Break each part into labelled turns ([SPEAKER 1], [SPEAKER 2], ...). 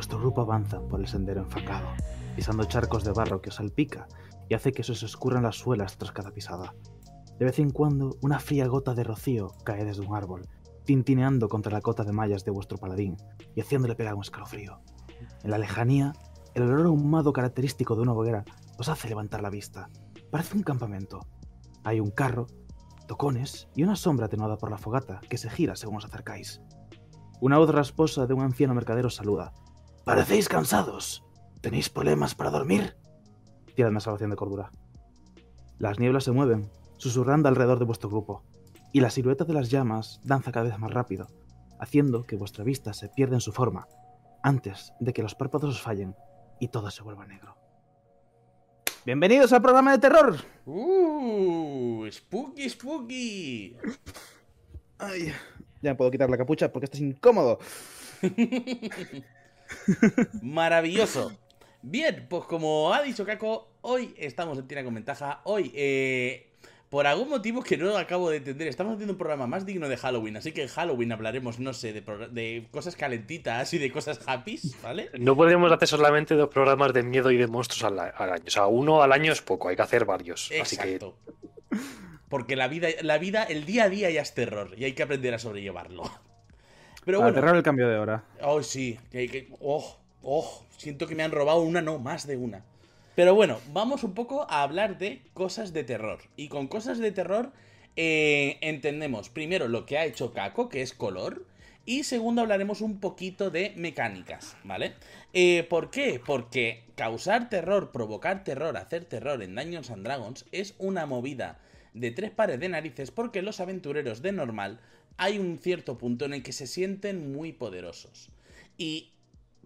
[SPEAKER 1] vuestro grupo avanza por el sendero enfangado, pisando charcos de barro que os salpica y hace que se os escurran las suelas tras cada pisada. De vez en cuando, una fría gota de rocío cae desde un árbol, tintineando contra la cota de mallas de vuestro paladín y haciéndole pegar un escalofrío. En la lejanía, el olor ahumado característico de una hoguera os hace levantar la vista. Parece un campamento. Hay un carro, tocones y una sombra atenuada por la fogata que se gira según os acercáis. Una voz rasposa de un anciano mercader os saluda. Parecéis cansados. ¿Tenéis problemas para dormir? Tirad una salvación de cordura. Las nieblas se mueven, susurrando alrededor de vuestro grupo, y la silueta de las llamas danza cada vez más rápido, haciendo que vuestra vista se pierda en su forma, antes de que los párpados os fallen y todo se vuelva negro. Bienvenidos al programa de terror.
[SPEAKER 2] ¡Uh! ¡Spooky, spooky!
[SPEAKER 1] Ay, ya me puedo quitar la capucha porque esto es incómodo.
[SPEAKER 2] Maravilloso. Bien, pues como ha dicho Caco, hoy estamos en Tira con Ventaja. Hoy, eh, por algún motivo que no acabo de entender, estamos haciendo un programa más digno de Halloween. Así que en Halloween hablaremos, no sé, de, cosas calentitas y de cosas happy, ¿vale?
[SPEAKER 3] No podemos hacer solamente dos programas de miedo y de monstruos al, al año. O sea, uno al año es poco, hay que hacer varios. Así que
[SPEAKER 2] Exacto. Porque la vida, la vida, el día a día ya es terror y hay que aprender a sobrellevarlo. Pero bueno,
[SPEAKER 1] terror el cambio de hora.
[SPEAKER 2] Oh, sí. Que, que- oh, oh, siento que me han robado una, no, más de una. Pero bueno, vamos un poco a hablar de cosas de terror. Y con cosas de terror eh, entendemos primero lo que ha hecho Kako, que es color. Y segundo hablaremos un poquito de mecánicas, ¿vale? Eh, ¿Por qué? Porque causar terror, provocar terror, hacer terror en Dungeons and Dragons es una movida de tres pares de narices porque los aventureros de normal hay un cierto punto en el que se sienten muy poderosos. Y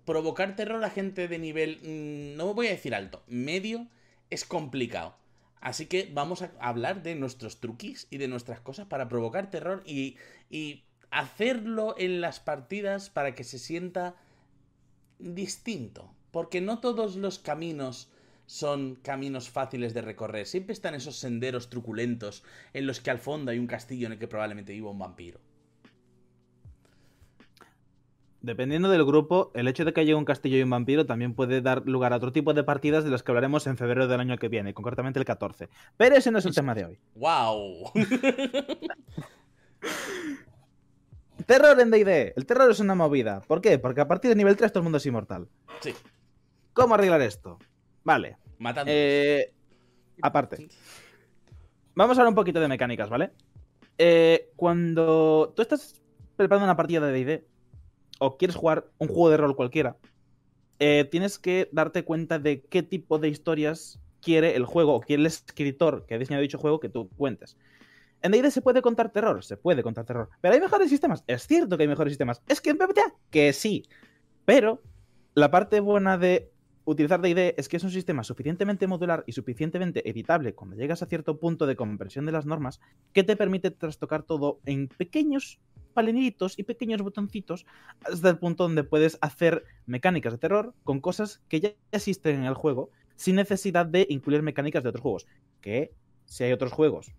[SPEAKER 2] provocar terror a gente de nivel, mm, no voy a decir alto, medio, es complicado. Así que vamos a hablar de nuestros truquis y de nuestras cosas para provocar terror y, y hacerlo en las partidas para que se sienta distinto. Porque no todos los caminos son caminos fáciles de recorrer. Siempre están esos senderos truculentos en los que al fondo hay un castillo en el que probablemente viva un vampiro.
[SPEAKER 1] Dependiendo del grupo, el hecho de que haya un castillo y un vampiro también puede dar lugar a otro tipo de partidas de las que hablaremos en febrero del año que viene, concretamente el 14. Pero ese no es el tema de hoy.
[SPEAKER 2] ¡Wow!
[SPEAKER 1] Terror en D&D. El terror es una movida. ¿Por qué? Porque a partir de nivel 3 todo el mundo es inmortal.
[SPEAKER 2] sí,
[SPEAKER 1] ¿Cómo arreglar esto? Vale.
[SPEAKER 2] matando.
[SPEAKER 1] Eh, aparte. Vamos a hablar un poquito de mecánicas, ¿vale? Eh, cuando tú estás preparando una partida de D&D o quieres jugar un juego de rol cualquiera, eh, tienes que darte cuenta de qué tipo de historias quiere el juego o quiere el escritor que ha diseñado dicho juego que tú cuentes. En D&D se puede contar terror, se puede contar terror, pero hay mejores sistemas. Es cierto que hay mejores sistemas. Es que en PBTA, que sí. Pero la parte buena de utilizar D&D es que es un sistema suficientemente modular y suficientemente editable cuando llegas a cierto punto de comprensión de las normas que te permite trastocar todo en pequeños palenitos y pequeños botoncitos hasta el punto donde puedes hacer mecánicas de terror con cosas que ya existen en el juego sin necesidad de incluir mecánicas de otros juegos. Que si hay otros juegos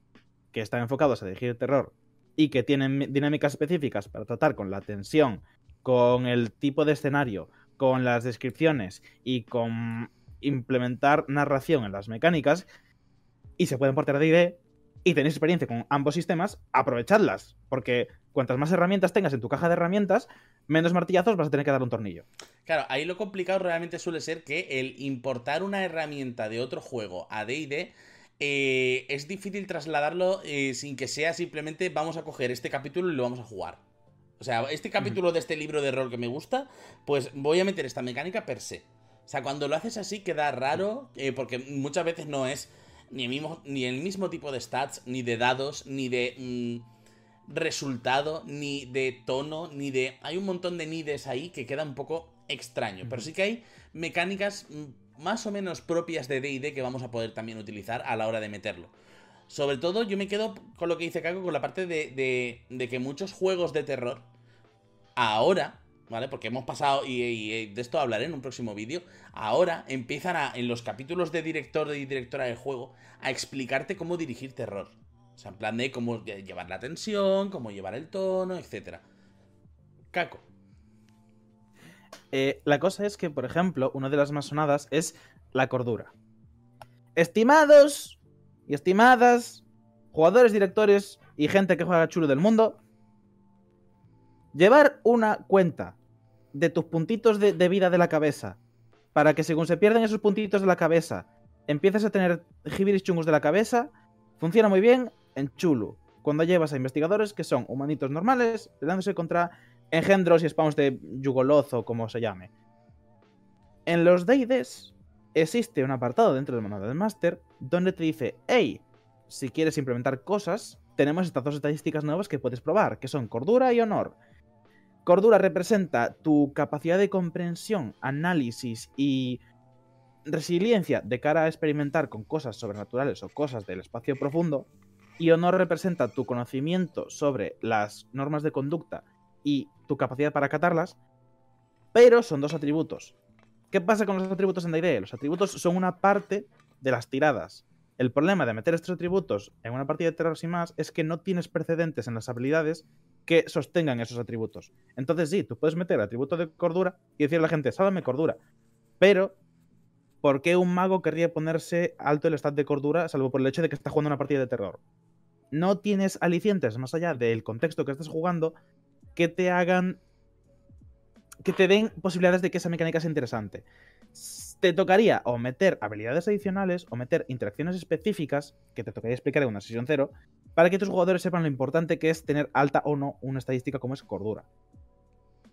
[SPEAKER 1] que están enfocados a dirigir el terror y que tienen dinámicas específicas para tratar con la tensión, con el tipo de escenario, con las descripciones y con implementar narración en las mecánicas y se pueden portar de ID y tenéis experiencia con ambos sistemas, aprovechadlas, porque cuantas más herramientas tengas en tu caja de herramientas, menos martillazos vas a tener que dar un tornillo.
[SPEAKER 2] Claro, ahí lo complicado realmente suele ser que el importar una herramienta de otro juego a DD eh, es difícil trasladarlo eh, sin que sea simplemente vamos a coger este capítulo y lo vamos a jugar. O sea, este capítulo de este libro de rol que me gusta, pues voy a meter esta mecánica per se. O sea, cuando lo haces así queda raro, eh, porque muchas veces no es ni el, mismo, tipo de stats, ni de dados, ni de mm, resultado, ni de tono, ni de... Hay un montón de nides ahí que queda un poco extraño, pero sí que hay mecánicas mm, más o menos propias de D&D que vamos a poder también utilizar a la hora de meterlo. Sobre todo yo me quedo con lo que dice Kako, con la parte de, de que muchos juegos de terror ahora, ¿vale? Porque hemos pasado, y, de esto hablaré en un próximo vídeo, ahora empiezan a, en los capítulos de director y directora del juego, a explicarte cómo dirigir terror. O sea, en plan de cómo llevar la tensión, cómo llevar el tono, etc. Kako.
[SPEAKER 1] Eh, la cosa es que, por ejemplo, una de las más sonadas es la cordura. Estimados y estimadas, jugadores, directores y gente que juega chulo del mundo, llevar una cuenta de tus puntitos de, vida de la cabeza para que según se pierden esos puntitos de la cabeza, empieces a tener gibiris chungos de la cabeza, funciona muy bien en Chulu. Cuando llevas a investigadores que son humanitos normales, peleándose contra engendros y spawns de Yugoloth o como se llame. En los D&Ds existe un apartado dentro del manual del máster donde te dice, hey, si quieres implementar cosas, tenemos estas dos estadísticas nuevas que puedes probar, que son cordura y honor. Cordura representa tu capacidad de comprensión, análisis y resiliencia de cara a experimentar con cosas sobrenaturales o cosas del espacio profundo. Y honor representa tu conocimiento sobre las normas de conducta y tu capacidad para acatarlas. Pero son dos atributos. ¿Qué pasa con los atributos en D&D? Los atributos son una parte de las tiradas. El problema de meter estos atributos en una partida de terror sin más es que no tienes precedentes en las habilidades que sostengan esos atributos. Entonces sí, tú puedes meter atributo de cordura y decirle a la gente, sálvame cordura. Pero, ¿por qué un mago querría ponerse alto el stat de cordura salvo por el hecho de que está jugando una partida de terror? No tienes alicientes más allá del contexto que estás jugando que te hagan... que te den posibilidades de que esa mecánica sea interesante. Te tocaría o meter habilidades adicionales o meter interacciones específicas, que te tocaría explicar en una sesión cero, para que tus jugadores sepan lo importante que es tener alta o no una estadística como es cordura.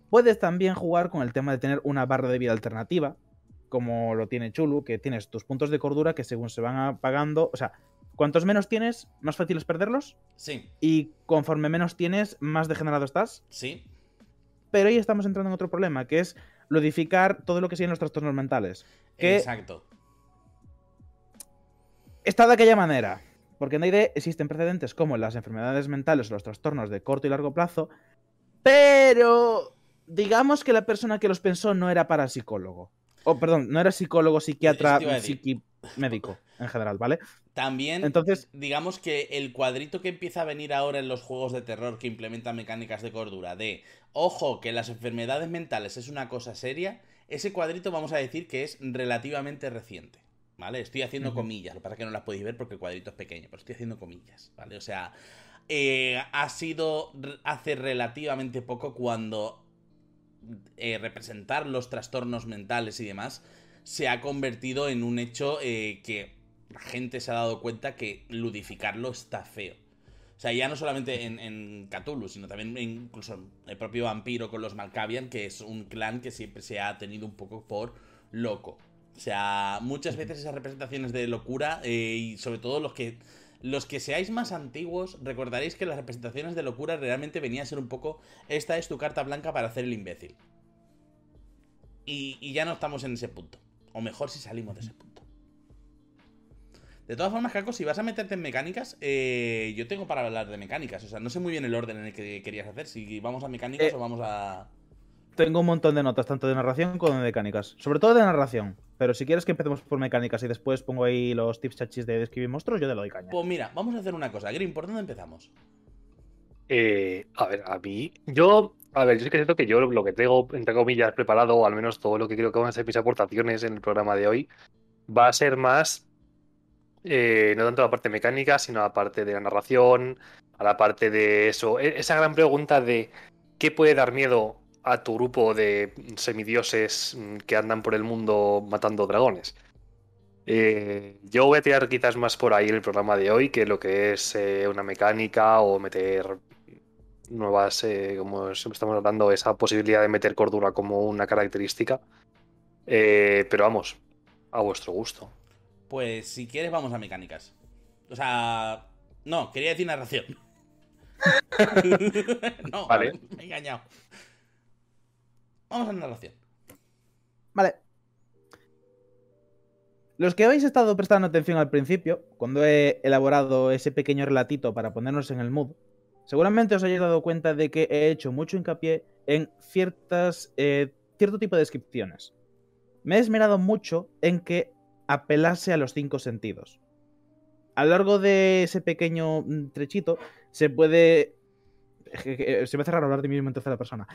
[SPEAKER 1] Puedes también jugar con el tema de tener una barra de vida alternativa, como lo tiene Chulu, que tienes tus puntos de cordura que según se van apagando, o sea, cuantos menos tienes, más fácil es perderlos,
[SPEAKER 2] Sí,
[SPEAKER 1] y conforme menos tienes, más degenerado estás.
[SPEAKER 2] sí.
[SPEAKER 1] Pero ahí estamos entrando en otro problema, que es ludificar todo lo que siguen los trastornos mentales. Que
[SPEAKER 2] Exacto.
[SPEAKER 1] está de aquella manera. Porque en D&D existen precedentes como las enfermedades mentales o los trastornos de corto y largo plazo, pero digamos que la persona que los pensó no era parapsicólogo. O, perdón, no era psicólogo, psiquiatra, psiqui médico en general, ¿vale?
[SPEAKER 2] También,
[SPEAKER 1] Entonces-
[SPEAKER 2] digamos que el cuadrito que empieza a venir ahora en los juegos de terror que implementan mecánicas de cordura, de ojo, que las enfermedades mentales es una cosa seria, ese cuadrito vamos a decir que es relativamente reciente. ¿Vale? Estoy haciendo comillas, lo que pasa es que no las podéis ver porque el cuadrito es pequeño, pero estoy haciendo comillas, ¿vale? O sea, eh, ha sido hace relativamente poco cuando eh, representar los trastornos mentales y demás se ha convertido en un hecho eh, que la gente se ha dado cuenta que ludificarlo está feo. O sea, ya no solamente en, en Cthulhu, sino también incluso en el propio vampiro con los Malkavian, que es un clan que siempre se ha tenido un poco por loco. O sea, muchas veces esas representaciones de locura, eh, y sobre todo los que, los que seáis más antiguos, recordaréis que las representaciones de locura realmente venía a ser un poco, esta es tu carta blanca para hacer el imbécil. Y, y ya no estamos en ese punto. O mejor si salimos de ese punto. De todas formas, Caco, si vas a meterte en mecánicas, eh, yo tengo para hablar de mecánicas. O sea, no sé muy bien el orden en el que querías hacer. Si vamos a mecánicas
[SPEAKER 1] Eh,
[SPEAKER 2] o vamos a...
[SPEAKER 1] Tengo un montón de notas, tanto de narración como de mecánicas. Sobre todo de narración. Pero si quieres que empecemos por mecánicas y después pongo ahí los tips chachis de describir monstruos, yo te lo doy caña.
[SPEAKER 2] Pues mira, vamos a hacer una cosa. Grim, ¿por dónde empezamos?
[SPEAKER 3] Eh, a ver, a mí, yo, a ver, yo sí que siento que yo lo que tengo, entre comillas, preparado, o al menos todo lo que creo que van a ser mis aportaciones en el programa de hoy, va a ser más, eh, no tanto la parte mecánica, sino la parte de la narración, a la parte de eso, e- esa gran pregunta de qué puede dar miedo a tu grupo de semidioses mm, que andan por el mundo matando dragones. Eh, yo voy a tirar quizás más por ahí el programa de hoy que lo que es eh, una mecánica o meter nuevas, eh, como siempre estamos hablando, esa posibilidad de meter cordura como una característica. Pero vamos, a vuestro gusto.
[SPEAKER 2] Pues si quieres, vamos a mecánicas. O sea... No, quería decir narración. no,
[SPEAKER 3] Vale.
[SPEAKER 2] me he engañado. Vamos a narración.
[SPEAKER 1] Vale. Los que habéis estado prestando atención al principio, cuando he elaborado ese pequeño relatito para ponernos en el mood, seguramente os hayáis dado cuenta de que he hecho mucho hincapié en ciertas, eh, cierto tipo de descripciones. Me he esmerado mucho en que apelase a los cinco sentidos. A lo largo de ese pequeño mm, trechito se puede... Se me hace raro hablar de mí mismo en tercera persona.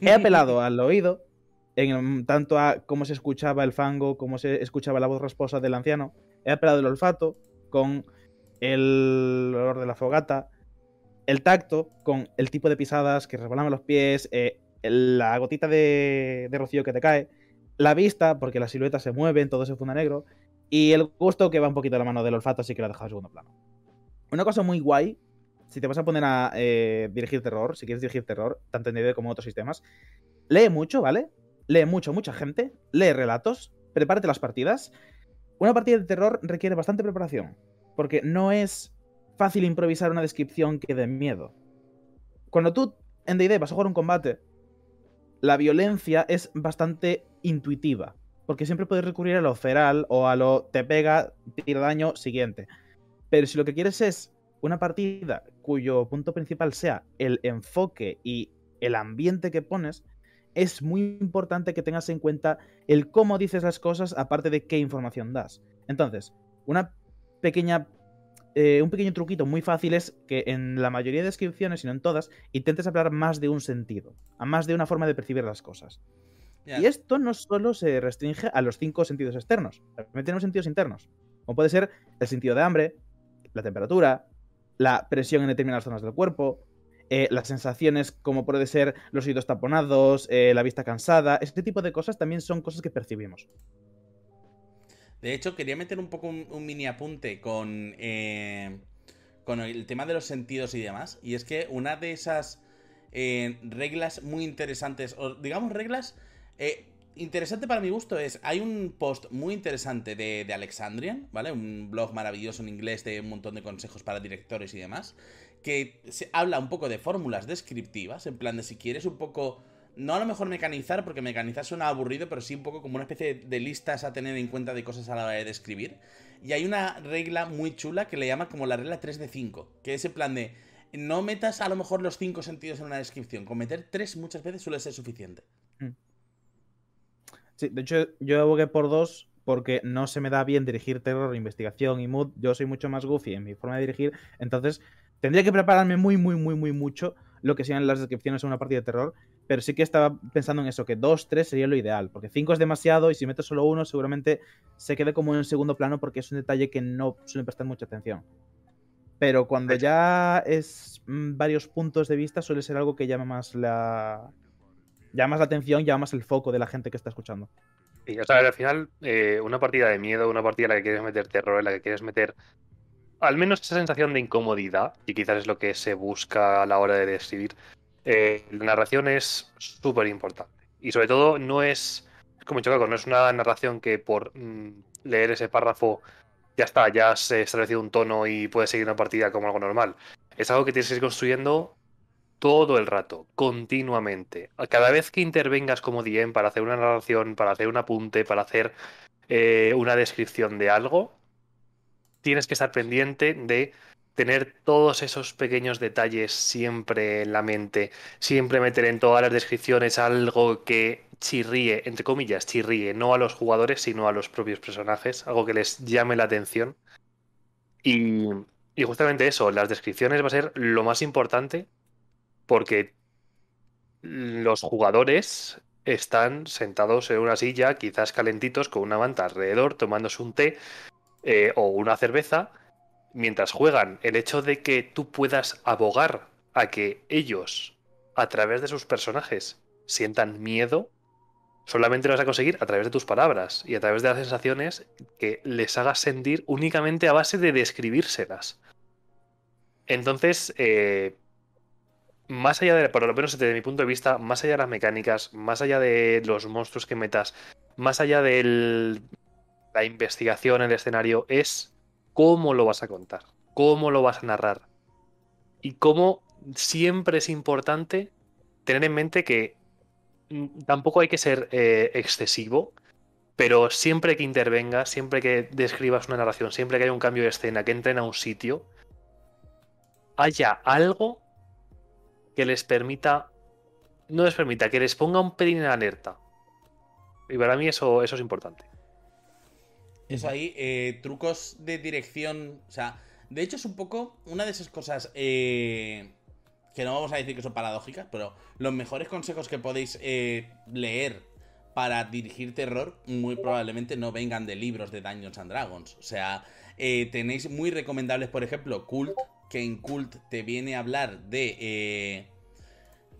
[SPEAKER 1] He apelado al oído, en tanto a cómo se escuchaba el fango, cómo se escuchaba la voz rasposa del anciano. He apelado el olfato con el olor de la fogata, el tacto con el tipo de pisadas que resbalaban los pies, eh, la gotita de, de rocío que te cae, la vista, porque las siluetas se mueven, todo se funda negro, y el gusto que va un poquito a la mano del olfato, así que lo he dejado en segundo plano. Una cosa muy guay, si te vas a poner a eh, dirigir terror, si quieres dirigir terror, tanto en D&D como en otros sistemas, lee mucho, ¿vale? Lee mucho, mucha gente, lee relatos, prepárate las partidas. Una partida de terror requiere bastante preparación, porque no es fácil improvisar una descripción que dé miedo. Cuando tú en D&D vas a jugar un combate, la violencia es bastante intuitiva, porque siempre puedes recurrir a lo feral o a lo te pega, tira daño, siguiente. Pero si lo que quieres es una partida cuyo punto principal sea el enfoque y el ambiente que pones, es muy importante que tengas en cuenta el cómo dices las cosas, aparte de qué información das. Entonces, una pequeña. Eh, un pequeño truquito muy fácil es que en la mayoría de descripciones, si no en todas, intentes hablar más de un sentido, a más de una forma de percibir las cosas. Y esto no solo se restringe a los cinco sentidos externos, también tenemos sentidos internos, como puede ser el sentido de hambre, la temperatura, la presión en determinadas zonas del cuerpo, eh, las sensaciones como puede ser los oídos taponados, eh, la vista cansada, este tipo de cosas también son cosas que percibimos.
[SPEAKER 2] De hecho, quería meter un poco un, mini apunte con, eh, con el tema de los sentidos y demás. Y es que una de esas reglas muy interesantes, o digamos reglas interesante para mi gusto es, hay un post muy interesante de, Alexandrian, ¿vale? Un blog maravilloso en inglés de un montón de consejos para directores y demás, que habla un poco de fórmulas descriptivas, en plan de si quieres un poco, no a lo mejor mecanizar, porque mecanizar suena aburrido, pero sí un poco como una especie de listas a tener en cuenta de cosas a la hora de describir. Y hay una regla muy chula que le llama como la regla 3 de 5, que es en plan de, no metas a lo mejor los 5 sentidos en una descripción, con meter 3 muchas veces suele ser suficiente.
[SPEAKER 1] Sí, de hecho, yo abogué por dos porque no se me da bien dirigir terror, investigación y mood. Yo soy mucho más goofy en mi forma de dirigir. Entonces, tendría que prepararme muy, muy, muy, muy mucho lo que sean las descripciones en una partida de terror. Pero sí que estaba pensando en eso, que dos, tres sería lo ideal. Porque cinco es demasiado y si meto solo uno, seguramente se quede como en segundo plano porque es un detalle que no suele prestar mucha atención. Pero cuando ya es mm, varios puntos de vista, suele ser algo que llama más la, llamas la atención, llamas el foco de la gente que está escuchando.
[SPEAKER 3] Y, o sea, al final, eh, una partida de miedo, una partida en la que quieres meter terror, en la que quieres meter al menos esa sensación de incomodidad, y quizás es lo que se busca a la hora de describir, eh, la narración es súper importante. Y sobre todo, no es, como he dicho, no es una narración que por mm, leer ese párrafo ya está, ya has establecido un tono y puedes seguir una partida como algo normal. Es algo que tienes que ir construyendo todo el rato, continuamente. Cada vez que intervengas como DM para hacer una narración, para hacer un apunte, para hacer eh, una descripción de algo, tienes que estar pendiente de tener todos esos pequeños detalles siempre en la mente, siempre meter en todas las descripciones algo que chirríe, entre comillas, chirríe, no a los jugadores, sino a los propios personajes, algo que les llame la atención. Y, y justamente eso, las descripciones va a ser lo más importante porque los jugadores están sentados en una silla, quizás calentitos, con una manta alrededor, tomándose un té eh, o una cerveza, mientras juegan. El hecho de que tú puedas abogar a que ellos, a través de sus personajes, sientan miedo, solamente lo vas a conseguir a través de tus palabras y a través de las sensaciones que les hagas sentir únicamente a base de describírselas. Entonces, eh, más allá de, por lo menos desde mi punto de vista, más allá de las mecánicas, más allá de los monstruos que metas, más allá de la investigación, el escenario, es cómo lo vas a contar, cómo lo vas a narrar. Y cómo siempre es importante tener en mente que tampoco hay que ser eh, excesivo, pero siempre que intervengas, siempre que describas una narración, siempre que haya un cambio de escena, que entren a un sitio, haya algo que les permita, no les permita, que les ponga un pelín en alerta. Y para mí eso, eso es importante.
[SPEAKER 2] Eso ahí, eh, trucos de dirección, o sea, de hecho es un poco una de esas cosas eh, que no vamos a decir que son paradójicas, pero los mejores consejos que podéis eh, leer para dirigir terror muy probablemente no vengan de libros de Dungeons and Dragons. O sea, eh, tenéis muy recomendables, por ejemplo, Cult, que en Cult te viene a hablar de... Eh,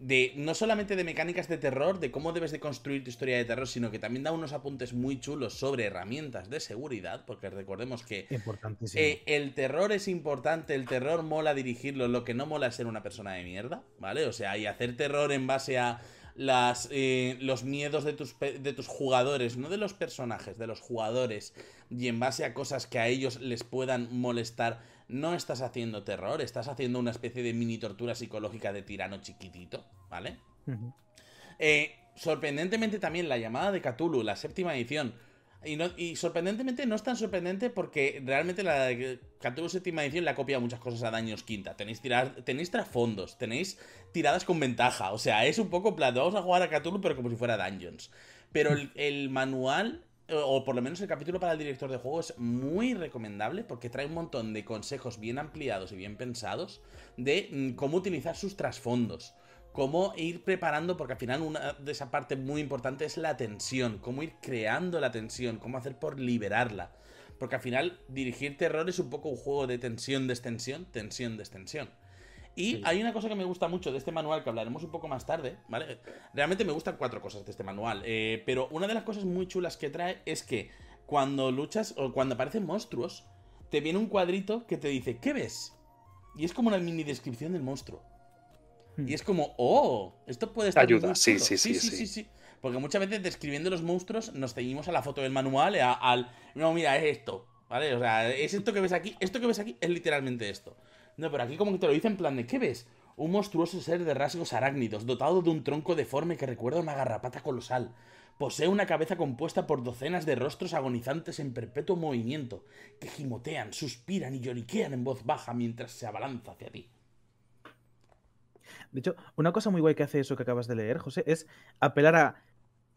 [SPEAKER 2] de no solamente de mecánicas de terror, de cómo debes de construir tu historia de terror, sino que también da unos apuntes muy chulos sobre herramientas de seguridad, porque recordemos que eh, el terror es importante, el terror mola dirigirlo, lo que no mola es ser una persona de mierda, ¿vale? O sea, y hacer terror en base a las, eh, los miedos de tus, de tus jugadores, no de los personajes, de los jugadores, y en base a cosas que a ellos les puedan molestar, no estás haciendo terror, estás haciendo una especie de mini tortura psicológica de tirano chiquitito, ¿vale? Eh, sorprendentemente también la llamada de Cthulhu, la séptima edición, y, sorprendentemente no es tan sorprendente porque realmente la Cthulhu séptima edición le ha copiado muchas cosas a Daños quinta. Tenéis, tirar, tenéis trasfondos, tenéis tiradas con ventaja. O sea, es un poco plan, vamos a jugar a Cthulhu pero como si fuera Dungeons. Pero el, manual o por lo menos el capítulo para el director de juego es muy recomendable porque trae un montón de consejos bien ampliados y bien pensados de mm, cómo utilizar sus trasfondos cómo ir preparando, porque al final una de esa parte muy importante es la tensión, cómo ir creando la tensión, cómo hacer por liberarla. Porque al final dirigir terror es un poco un juego de tensión, destensión, tensión, destensión. Y hay una cosa que me gusta mucho de este manual, que hablaremos un poco más tarde, ¿vale? Realmente me gustan cuatro cosas de este manual, eh, pero una de las cosas muy chulas que trae es que cuando luchas o cuando aparecen monstruos, te viene un cuadrito que te dice, ¿qué ves? Y es como una mini descripción del monstruo. Y es como, oh, esto puede estar.
[SPEAKER 3] Ayuda, sí sí sí,
[SPEAKER 2] sí sí Porque muchas veces describiendo los monstruos nos ceñimos a la foto del manual, al. No, mira, es esto. ¿Vale? O sea, es esto que ves aquí. Esto que ves aquí es literalmente esto. No, pero aquí como que te lo dice en plan de, ¿qué ves? Un monstruoso ser de rasgos arácnidos, dotado de un tronco deforme que recuerda una garrapata colosal. Posee una cabeza compuesta por docenas de rostros agonizantes en perpetuo movimiento, que gimotean, suspiran y lloriquean en voz baja mientras se abalanza hacia ti.
[SPEAKER 1] De hecho, una cosa muy guay que hace eso que acabas de leer, José, es apelar a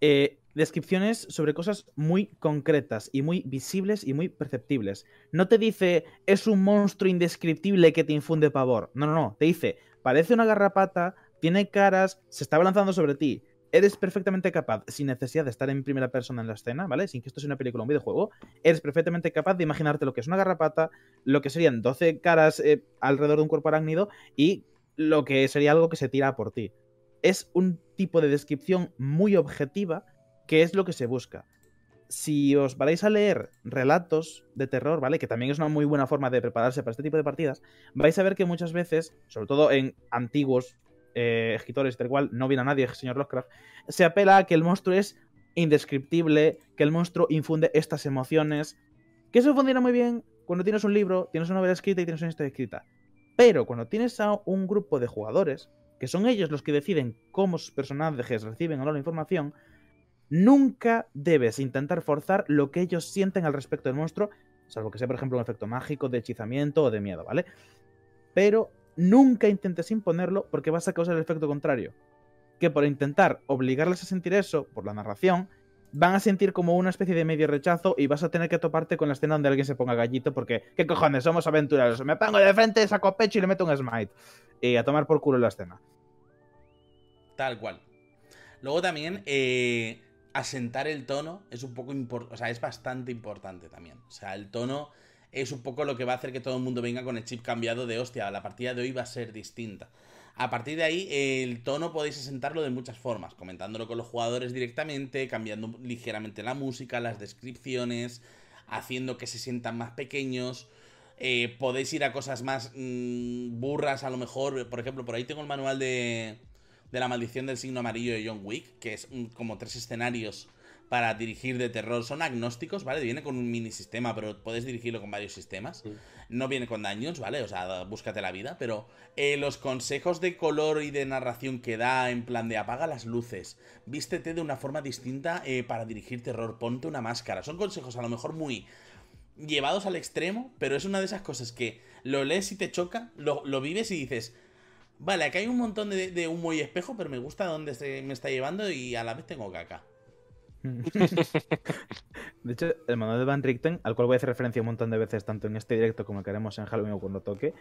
[SPEAKER 1] eh, descripciones sobre cosas muy concretas y muy visibles y muy perceptibles. No te dice es un monstruo indescriptible que te infunde pavor. No, no, no. Te dice parece una garrapata, tiene caras, se está balanzando sobre ti. Eres perfectamente capaz, sin necesidad de estar en primera persona en la escena, ¿vale? Sin que esto sea una película o un videojuego, eres perfectamente capaz de imaginarte lo que es una garrapata, lo que serían 12 caras eh, alrededor de un cuerpo arácnido y lo que sería algo que se tira por ti. Es un tipo de descripción muy objetiva que es lo que se busca. Si os vais a leer relatos de terror, ¿vale? Que también es una muy buena forma de prepararse para este tipo de partidas, vais a ver que muchas veces, sobre todo en antiguos eh, escritores, del cual no viene a nadie, señor Lovecraft, se apela a que el monstruo es indescriptible, que el monstruo infunde estas emociones. Que eso funciona muy bien cuando tienes un libro, tienes una novela escrita y tienes una historia escrita. Pero cuando tienes a un grupo de jugadores, que son ellos los que deciden cómo sus personajes reciben o no la información, nunca debes intentar forzar lo que ellos sienten al respecto del monstruo, salvo que sea, por ejemplo, un efecto mágico de hechizamiento o de miedo, ¿vale? Pero nunca intentes imponerlo porque vas a causar el efecto contrario. Que por intentar obligarles a sentir eso por la narración, van a sentir como una especie de medio rechazo y vas a tener que toparte con la escena donde alguien se ponga gallito porque, ¿qué cojones? Somos aventureros. Me pongo de frente, saco pecho y le meto un smite. Y a tomar por culo la escena.
[SPEAKER 2] Tal cual. Luego también, eh, asentar el tono es un poco importante, o sea, es bastante importante también. O sea, el tono es un poco lo que va a hacer que todo el mundo venga con el chip cambiado de hostia, la partida de hoy va a ser distinta. A partir de ahí, el tono podéis asentarlo de muchas formas, comentándolo con los jugadores directamente, cambiando ligeramente la música, las descripciones, haciendo que se sientan más pequeños. Eh, podéis ir a cosas más mm, burras, a lo mejor. Por ejemplo, por ahí tengo el manual de, de la maldición del signo amarillo de John Wick, que es como tres escenarios para dirigir de terror. Son agnósticos, ¿vale? Viene con un mini sistema, pero puedes dirigirlo con varios sistemas. No viene con daños, ¿vale? O sea, búscate la vida. Pero eh, los consejos de color y de narración que da en plan de apaga las luces, vístete de una forma distinta eh, para dirigir terror, ponte una máscara. Son consejos a lo mejor muy llevados al extremo, pero es una de esas cosas que lo lees y te choca, lo, vives y dices... Vale, aquí hay un montón de, de humo y espejo, pero me gusta dónde se me está llevando y a la vez tengo caca.
[SPEAKER 1] De hecho, el manual de Van Richten, al cual voy a hacer referencia un montón de veces, tanto en este directo como que haremos en Halloween o cuando toque.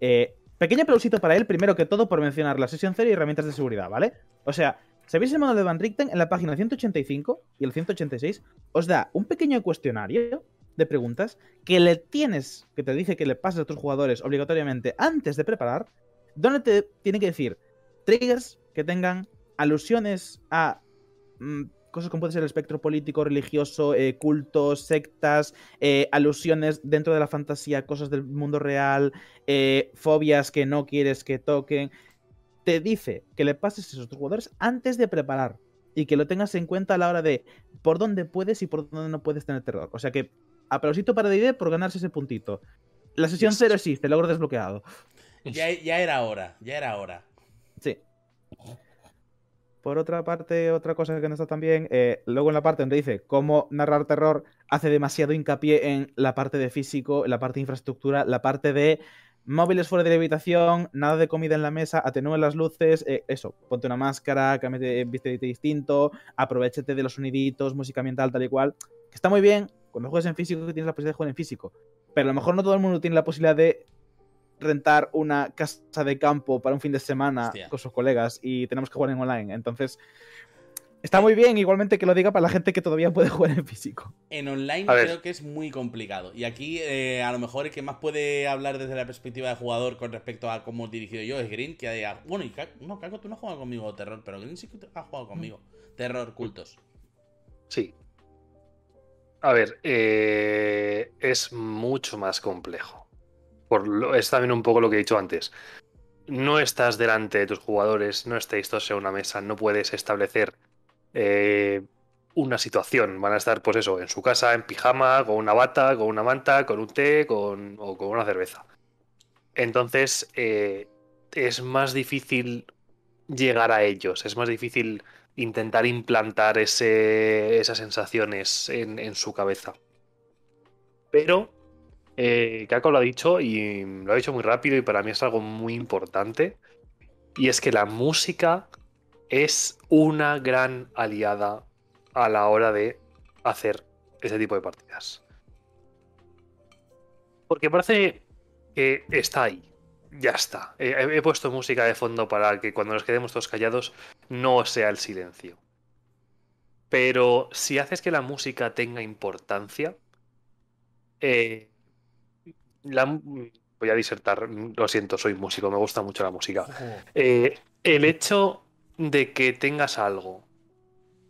[SPEAKER 1] Eh, pequeño aplausito para él, primero que todo, por mencionar la sesión cero y herramientas de seguridad, ¿vale? O sea, ¿Sabéis el modo de Van Richten? En la página 185 y el 186 os da un pequeño cuestionario de preguntas que le tienes, que te dice que le pases a tus jugadores obligatoriamente antes de preparar, donde te tiene que decir triggers que tengan alusiones a mm, cosas como puede ser el espectro político, religioso, eh, cultos, sectas, eh, alusiones dentro de la fantasía, cosas del mundo real, eh, fobias que no quieres que toquen. Te dice que le pases esos tus jugadores antes de preparar y que lo tengas en cuenta a la hora de por dónde puedes y por dónde no puedes tener terror. O sea que aplausito para DD por ganarse ese puntito. La sesión
[SPEAKER 3] Yes.
[SPEAKER 1] cero existe, logro desbloqueado.
[SPEAKER 2] Ya, ya era hora, ya era hora.
[SPEAKER 1] Sí. Por otra parte, otra cosa que no está tan bien, eh, luego en la parte donde dice cómo narrar terror, hace demasiado hincapié en la parte de físico, en la parte de infraestructura, la parte de móviles fuera de la habitación, nada de comida en la mesa, atenúen las luces, eh, eso, ponte una máscara, cámbiate, viste distinto, aprovechate de los soniditos, música ambiental, tal y cual. Que está muy bien cuando juegas en físico tienes la posibilidad de jugar en físico. Pero a lo mejor no todo el mundo tiene la posibilidad de rentar una casa de campo para un fin de semana
[SPEAKER 2] Hostia.
[SPEAKER 1] con sus colegas y tenemos que jugar en online. Entonces, está muy bien igualmente que lo diga para la gente que todavía puede jugar en físico.
[SPEAKER 2] En online creo que es muy complicado. Y aquí, eh, a lo mejor, el que más puede hablar desde la perspectiva de jugador con respecto a cómo he dirigido yo es Green, que diga, bueno, y Ca- no, Caco, tú no has jugado conmigo terror, pero Green sí que ha jugado conmigo. Terror, cultos.
[SPEAKER 3] Sí. A ver, eh, es mucho más complejo. Es también un poco lo que he dicho antes. No estás delante de tus jugadores, no estáis todos en una mesa, no puedes establecer eh, una situación. Van a estar, pues eso, en su casa, en pijama, con una bata, con una manta, con un té con, o con una cerveza. Entonces, eh, es más difícil llegar a ellos, es más difícil intentar implantar ese, esas sensaciones en, en su cabeza. Pero eh, Kako lo ha dicho y lo ha dicho muy rápido y para mí es algo muy importante. Y es que la música es una gran aliada a la hora de hacer ese tipo de partidas. Porque parece que está ahí. Ya está. Eh, he, he puesto música de fondo para que cuando nos quedemos todos callados no sea el silencio. Pero si haces que la música tenga importancia, eh, la- voy a disertar, lo siento, soy músico, me gusta mucho la música. Eh, el hecho de que tengas algo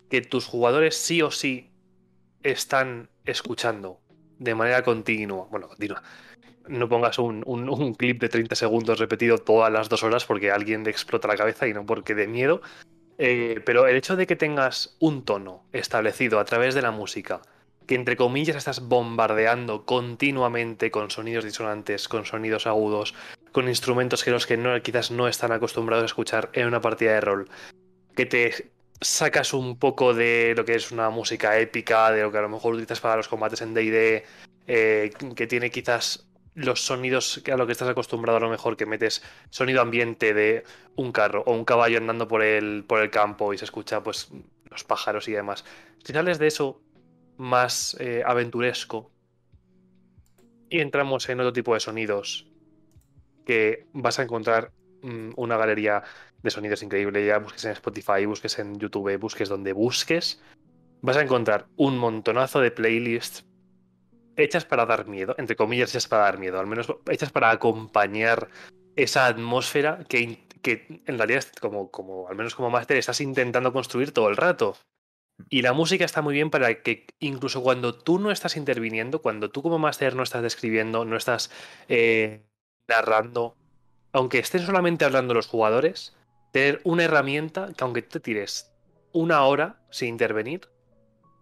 [SPEAKER 3] que tus jugadores sí o sí están escuchando de manera continua, bueno, continua, no pongas un, un- un clip de 30 segundos repetido todas las dos horas porque a alguien le explota la cabeza y no porque de miedo, eh, pero el hecho de que tengas un tono establecido a través de la música, que entre comillas estás bombardeando continuamente con sonidos disonantes, con sonidos agudos, con instrumentos que los que no, quizás no están acostumbrados a escuchar en una partida de rol, que te sacas un poco de lo que es una música épica, de lo que a lo mejor utilizas para los combates en D&D, eh, que tiene quizás los sonidos a lo que estás acostumbrado a lo mejor que metes sonido ambiente de un carro o un caballo andando por el, por el campo y se escucha pues los pájaros y demás. Si sales de eso más eh, aventuresco y entramos en otro tipo de sonidos que vas a encontrar mm, una galería de sonidos increíble, ya busques en Spotify, busques en YouTube, busques donde busques, vas a encontrar un montonazo de playlists hechas para dar miedo, entre comillas hechas para dar miedo, al menos hechas para acompañar esa atmósfera que, que en realidad, como, como, al menos como máster, estás intentando construir todo el rato. Y la música está muy bien para que incluso cuando tú no estás interviniendo, cuando tú como máster no estás describiendo, no estás eh, narrando, aunque estén solamente hablando los jugadores, tener una herramienta que aunque te tires una hora sin intervenir,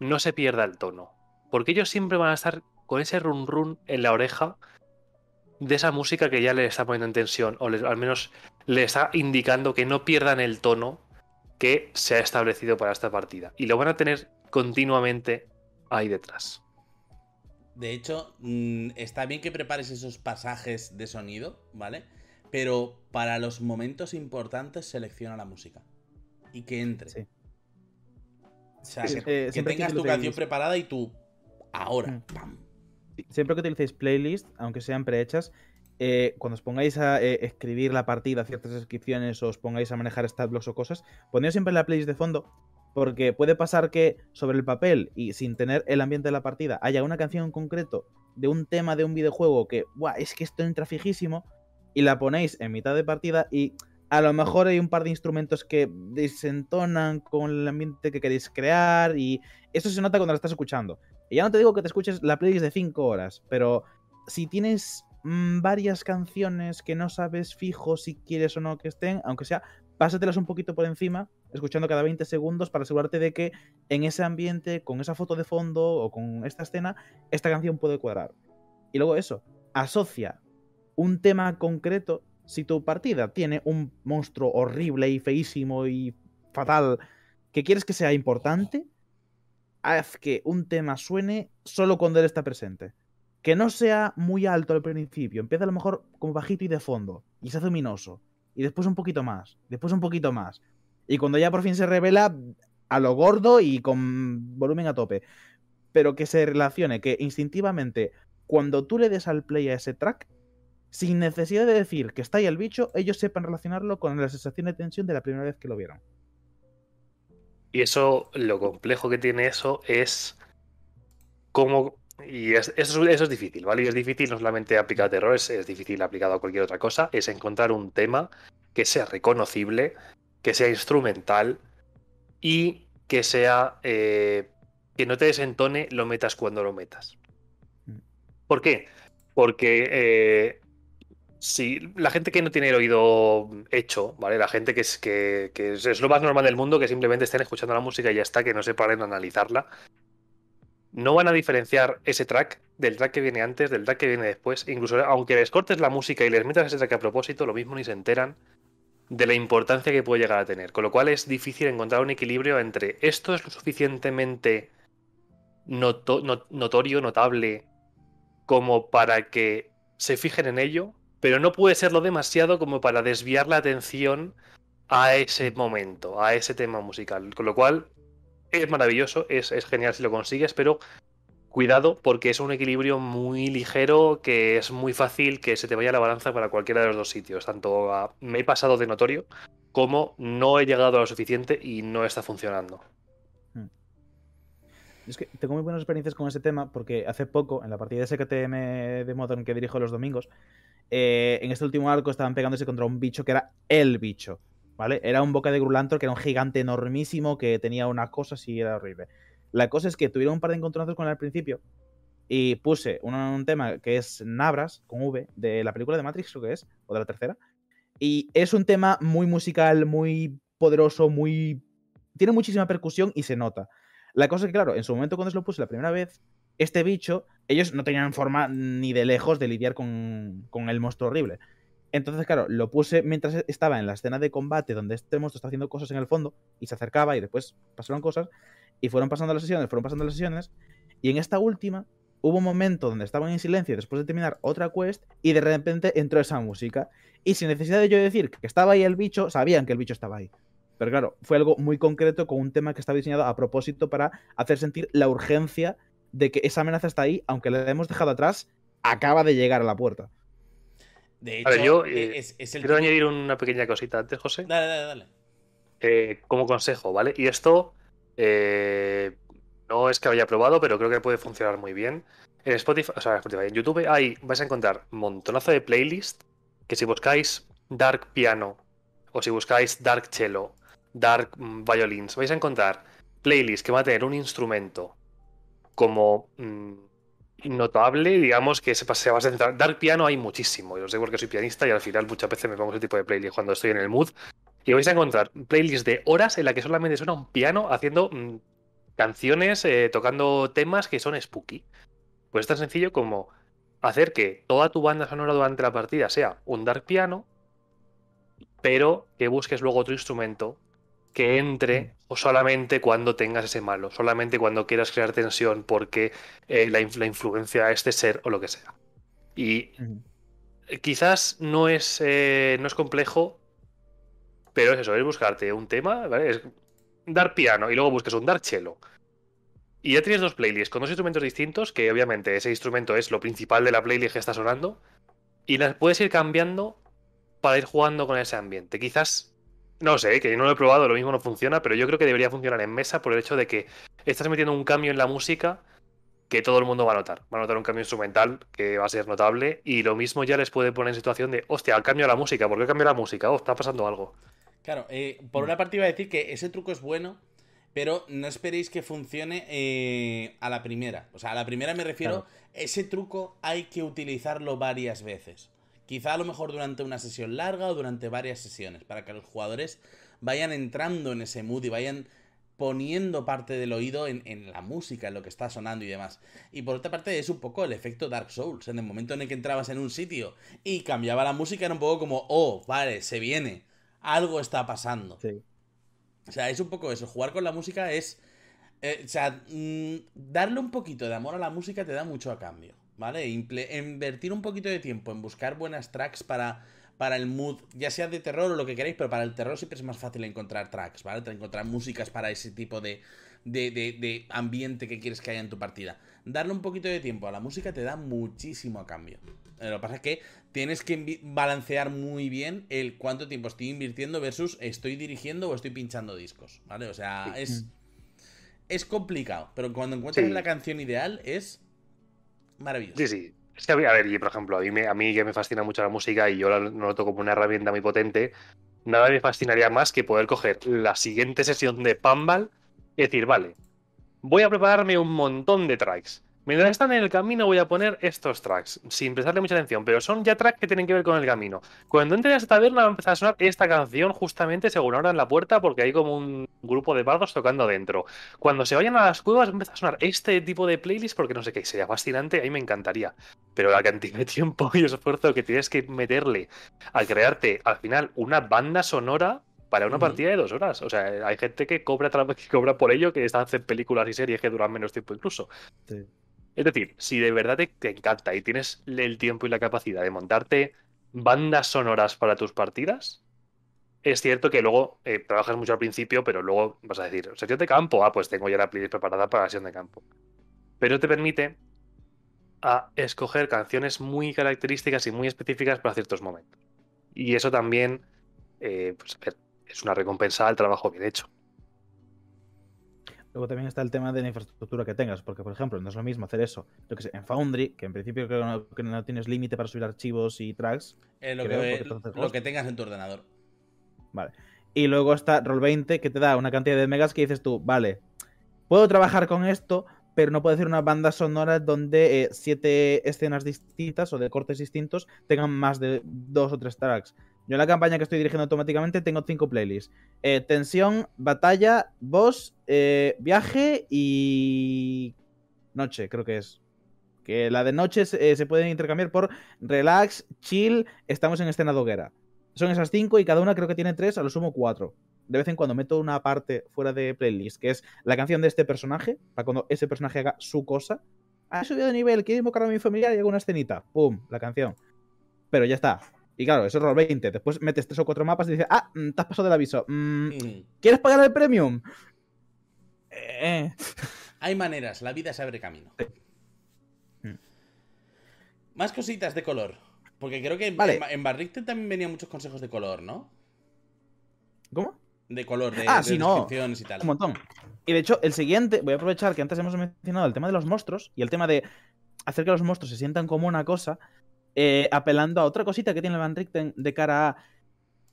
[SPEAKER 3] no se pierda el tono. Porque ellos siempre van a estar con ese run run en la oreja de esa música que ya le está poniendo en tensión, o al menos le está indicando que no pierdan el tono que se ha establecido para esta partida. Y lo van a tener continuamente ahí detrás.
[SPEAKER 2] De hecho, mm, está bien que prepares esos pasajes de sonido, ¿vale? Pero para los momentos importantes selecciona la música. Y que entre.
[SPEAKER 1] Sí.
[SPEAKER 2] O sea,
[SPEAKER 1] Sí,
[SPEAKER 2] que,
[SPEAKER 1] eh,
[SPEAKER 2] que
[SPEAKER 1] siempre que
[SPEAKER 2] tengas tu canción preparada y tú. Ahora.
[SPEAKER 1] Mm.
[SPEAKER 2] pam.
[SPEAKER 1] Siempre que utilicéis playlist, aunque sean prehechas, eh, cuando os pongáis a eh, escribir la partida, ciertas descripciones, o os pongáis a manejar blocks o cosas, ponéis siempre la playlist de fondo, porque puede pasar que sobre el papel y sin tener el ambiente de la partida haya una canción en concreto de un tema de un videojuego que, Buah, es que esto entra fijísimo, y la ponéis en mitad de partida y a lo mejor hay un par de instrumentos que desentonan con el ambiente que queréis crear y eso se nota cuando la estás escuchando. Y ya no te digo que te escuches la playlist de 5 horas, pero si tienes mm, varias canciones que no sabes fijo si quieres o no que estén, aunque sea, pásatelas un poquito por encima, escuchando cada 20 segundos para asegurarte de que en ese ambiente, con esa foto de fondo o con esta escena, esta canción puede cuadrar. Y luego eso, asocia un tema concreto si tu partida tiene un monstruo horrible y feísimo y fatal que quieres que sea importante, haz que un tema suene solo cuando él está presente. Que no sea muy alto al principio, empieza a lo mejor como bajito y de fondo, y se hace luminoso, y después un poquito más, después un poquito más. Y cuando ya por fin se revela, a lo gordo y con volumen a tope. Pero que se relacione, que instintivamente, cuando tú le des al play a ese track, sin necesidad de decir que está ahí el bicho, ellos sepan relacionarlo con la sensación de tensión de la primera vez que lo vieron.
[SPEAKER 3] Y eso, lo complejo que tiene eso es cómo. Y eso, es difícil, ¿vale? Y es difícil no solamente aplicar terror, es, difícil aplicado a cualquier otra cosa, es encontrar un tema que sea reconocible, que sea instrumental y que sea. Eh, que no te desentone, lo metas cuando lo metas. Mm. ¿Por qué? Porque eh, Sí, la gente que no tiene el oído hecho, ¿vale? La gente que es, que, es, lo más normal del mundo, que simplemente estén escuchando la música y ya está, que no se paren a analizarla. No van a diferenciar ese track del track que viene antes, del track que viene después. Incluso aunque les cortes la música y les metas ese track a propósito, lo mismo ni se enteran de la importancia que puede llegar a tener. Con lo cual es difícil encontrar un equilibrio entre esto es lo suficientemente notorio, notable, como para que se fijen en ello, pero no puede serlo demasiado como para desviar la atención a ese momento, a ese tema musical. Con lo cual, es maravilloso, es, genial si lo consigues, pero cuidado porque es un equilibrio muy ligero que es muy fácil que se te vaya la balanza para cualquiera de los dos sitios. Tanto me he pasado de notorio como no he llegado a lo suficiente y no está funcionando. Hmm.
[SPEAKER 1] Es que tengo muy buenas experiencias con ese tema porque hace poco, en la partida de SKTM de Modern que dirijo los domingos, eh, en este último arco estaban pegándose contra un bicho que era el bicho, ¿vale? Era un boca de Grulantor que era un gigante enormísimo que tenía unas cosas y era horrible. La cosa es que tuvieron un par de encontronazos con él al principio y puse un, tema que es Nabras, con V, de la película de Matrix, creo que es, o de la tercera. Y es un tema muy musical, muy poderoso, muy... Tiene muchísima percusión y se nota. La cosa es que, claro, en su momento cuando se lo puse la primera vez, este bicho, ellos no tenían forma ni de lejos de lidiar con, el monstruo horrible. Entonces, claro, lo puse mientras estaba en la escena de combate donde este monstruo está haciendo cosas en el fondo y se acercaba y después pasaron cosas y fueron pasando las sesiones, fueron pasando las sesiones y en esta última hubo un momento donde estaban en silencio después de terminar otra quest y de repente entró esa música y sin necesidad de yo decir que estaba ahí el bicho, sabían que el bicho estaba ahí. Pero claro, fue algo muy concreto con un tema que estaba diseñado a propósito para hacer sentir la urgencia de que esa amenaza está ahí, aunque la hemos dejado atrás, acaba de llegar a la puerta.
[SPEAKER 3] De hecho, a ver, yo eh, es, quiero añadir una pequeña cosita antes, José.
[SPEAKER 2] Dale, dale, dale.
[SPEAKER 3] Eh, como consejo, ¿vale? Y esto eh, no es que haya probado, pero creo que puede funcionar muy bien. En Spotify, o sea, Spotify, en YouTube ahí vais a encontrar un montonazo de playlists que si buscáis Dark Piano o si buscáis Dark Cello, Dark mm, Violins, vais a encontrar playlists que va a tener un instrumento como mm, notable, digamos, que se, se va a centrar. Dark Piano hay muchísimo, y lo sé porque soy pianista y al final muchas veces me pongo ese tipo de playlist cuando estoy en el mood. Y vais a encontrar playlists de horas en la que solamente suena un piano haciendo mm, canciones, eh, tocando temas que son spooky. Pues es tan sencillo como hacer que toda tu banda sonora durante la partida sea un dark piano, pero que busques luego otro instrumento que entre mm. o solamente cuando tengas ese malo, solamente cuando quieras crear tensión porque eh, la, influencia a este ser o lo que sea. Y quizás no es, eh, no es complejo, pero es eso, es buscarte un tema, ¿vale? Es dar piano y luego busques un dar cello. Y ya tienes dos playlists con dos instrumentos distintos, que obviamente ese instrumento es lo principal de la playlist que está sonando. y las puedes ir cambiando para ir jugando con ese ambiente. Quizás, no sé, que no lo he probado, lo mismo no funciona, pero yo creo que debería funcionar en mesa por el hecho de que estás metiendo un cambio en la música que todo el mundo va a notar. Va a notar un cambio instrumental que va a ser notable y lo mismo ya les puede poner en situación de, hostia, al cambio la música, ¿por qué cambia la música? Oh, está pasando algo.
[SPEAKER 2] Claro, eh, por una parte iba a decir que ese truco es bueno, pero no esperéis que funcione eh, a la primera. O sea, a la primera me refiero, ese truco hay que utilizarlo varias veces. Quizá a lo mejor durante una sesión larga o durante varias sesiones, para que los jugadores vayan entrando en ese mood y vayan poniendo parte del oído en, la música, en lo que está sonando y demás. Y por otra parte es un poco el efecto Dark Souls. En el momento en el que entrabas en un sitio y cambiaba la música era un poco como, oh, vale, se viene. Algo está pasando.
[SPEAKER 1] Sí.
[SPEAKER 2] O sea, es un poco eso. Jugar con la música es... Eh, o sea, mm, darle un poquito de amor a la música te da mucho a cambio. ¿Vale? invertir un poquito de tiempo en buscar buenas tracks para para el mood, ya sea de terror o lo que queráis, pero para el terror siempre es más fácil encontrar tracks, ¿vale? Encontrar músicas para ese tipo de, de, de, ambiente que quieres que haya en tu partida. Darle un poquito de tiempo a la música te da muchísimo a cambio. Eh, lo que pasa es que tienes que balancear muy bien el cuánto tiempo estoy invirtiendo versus estoy dirigiendo o estoy pinchando discos, ¿vale? O sea, es, es complicado, pero cuando encuentras la canción ideal es maravilloso.
[SPEAKER 3] Sí, sí. Es que, a ver, y por ejemplo, a mí, a mí que me fascina mucho la música y yo lo noto como una herramienta muy potente, nada me fascinaría más que poder coger la siguiente sesión de Pambal y decir, vale, voy a prepararme un montón de tracks. Mientras están en el camino voy a poner estos tracks, sin prestarle mucha atención, pero son ya tracks que tienen que ver con el camino. Cuando entre a esta taberna va a empezar a sonar esta canción justamente según ahora en la puerta porque hay como un grupo de bardos tocando dentro. Cuando se vayan a las cuevas va a empezar a sonar este tipo de playlist porque no sé qué, sería fascinante, a mí me encantaría. Pero la cantidad de tiempo y esfuerzo que tienes que meterle al crearte al final una banda sonora para una partida de dos horas. O sea, hay gente que cobra, que cobra por ello, que está haciendo películas y series que duran menos tiempo incluso. Sí. Es decir, si de verdad te, encanta y tienes el tiempo y la capacidad de montarte bandas sonoras para tus partidas, es cierto que luego eh, trabajas mucho al principio, pero luego vas a decir, sesión de campo, ah, pues tengo ya la playlist preparada para la sesión de campo. Pero te permite a escoger canciones muy características y muy específicas para ciertos momentos. Y eso también eh, pues, es una recompensa al trabajo bien hecho.
[SPEAKER 1] Luego también está el tema de la infraestructura que tengas, porque por ejemplo, no es lo mismo hacer eso, lo que sé, en Foundry, que en principio creo que no, tienes límite para subir archivos y tracks.
[SPEAKER 2] Eh, lo, que, lo que tengas en tu ordenador.
[SPEAKER 1] Vale. Y luego está Roll20, que te da una cantidad de megas que dices tú, vale, puedo trabajar con esto, pero no puedo hacer una banda sonora donde eh, siete escenas distintas o de cortes distintos tengan más de dos o tres tracks. Yo en la campaña que estoy dirigiendo automáticamente tengo cinco playlists. Eh, tensión, batalla, boss, eh, viaje y... Noche, creo que es. Que la de noche se, se pueden intercambiar por relax, chill, estamos en escena de hoguera. Son esas cinco y cada una creo que tiene tres, a lo sumo cuatro. De vez en cuando meto una parte fuera de playlist, que es la canción de este personaje, para cuando ese personaje haga su cosa. Ha subido de nivel, quiero invocar a mi familia y hago una escenita. ¡Pum! La canción. Pero ya está. Y claro, es rol 20. Después metes tres o cuatro mapas y dices, ah, mm, te has pasado del aviso. Mm, mm. ¿Quieres pagar el premium?
[SPEAKER 2] Eh. Hay maneras, la vida se abre camino. Más cositas de color. Porque creo que vale. en, en también venían muchos consejos de color, ¿no?
[SPEAKER 1] ¿Cómo?
[SPEAKER 2] De color, de,
[SPEAKER 1] ah, sí, no.
[SPEAKER 2] y tal.
[SPEAKER 1] Un montón. Y de hecho, el siguiente, voy a aprovechar que antes hemos mencionado el tema de los monstruos y el tema de hacer que los monstruos se sientan como una cosa. Eh, apelando a otra cosita que tiene Van Richten de cara a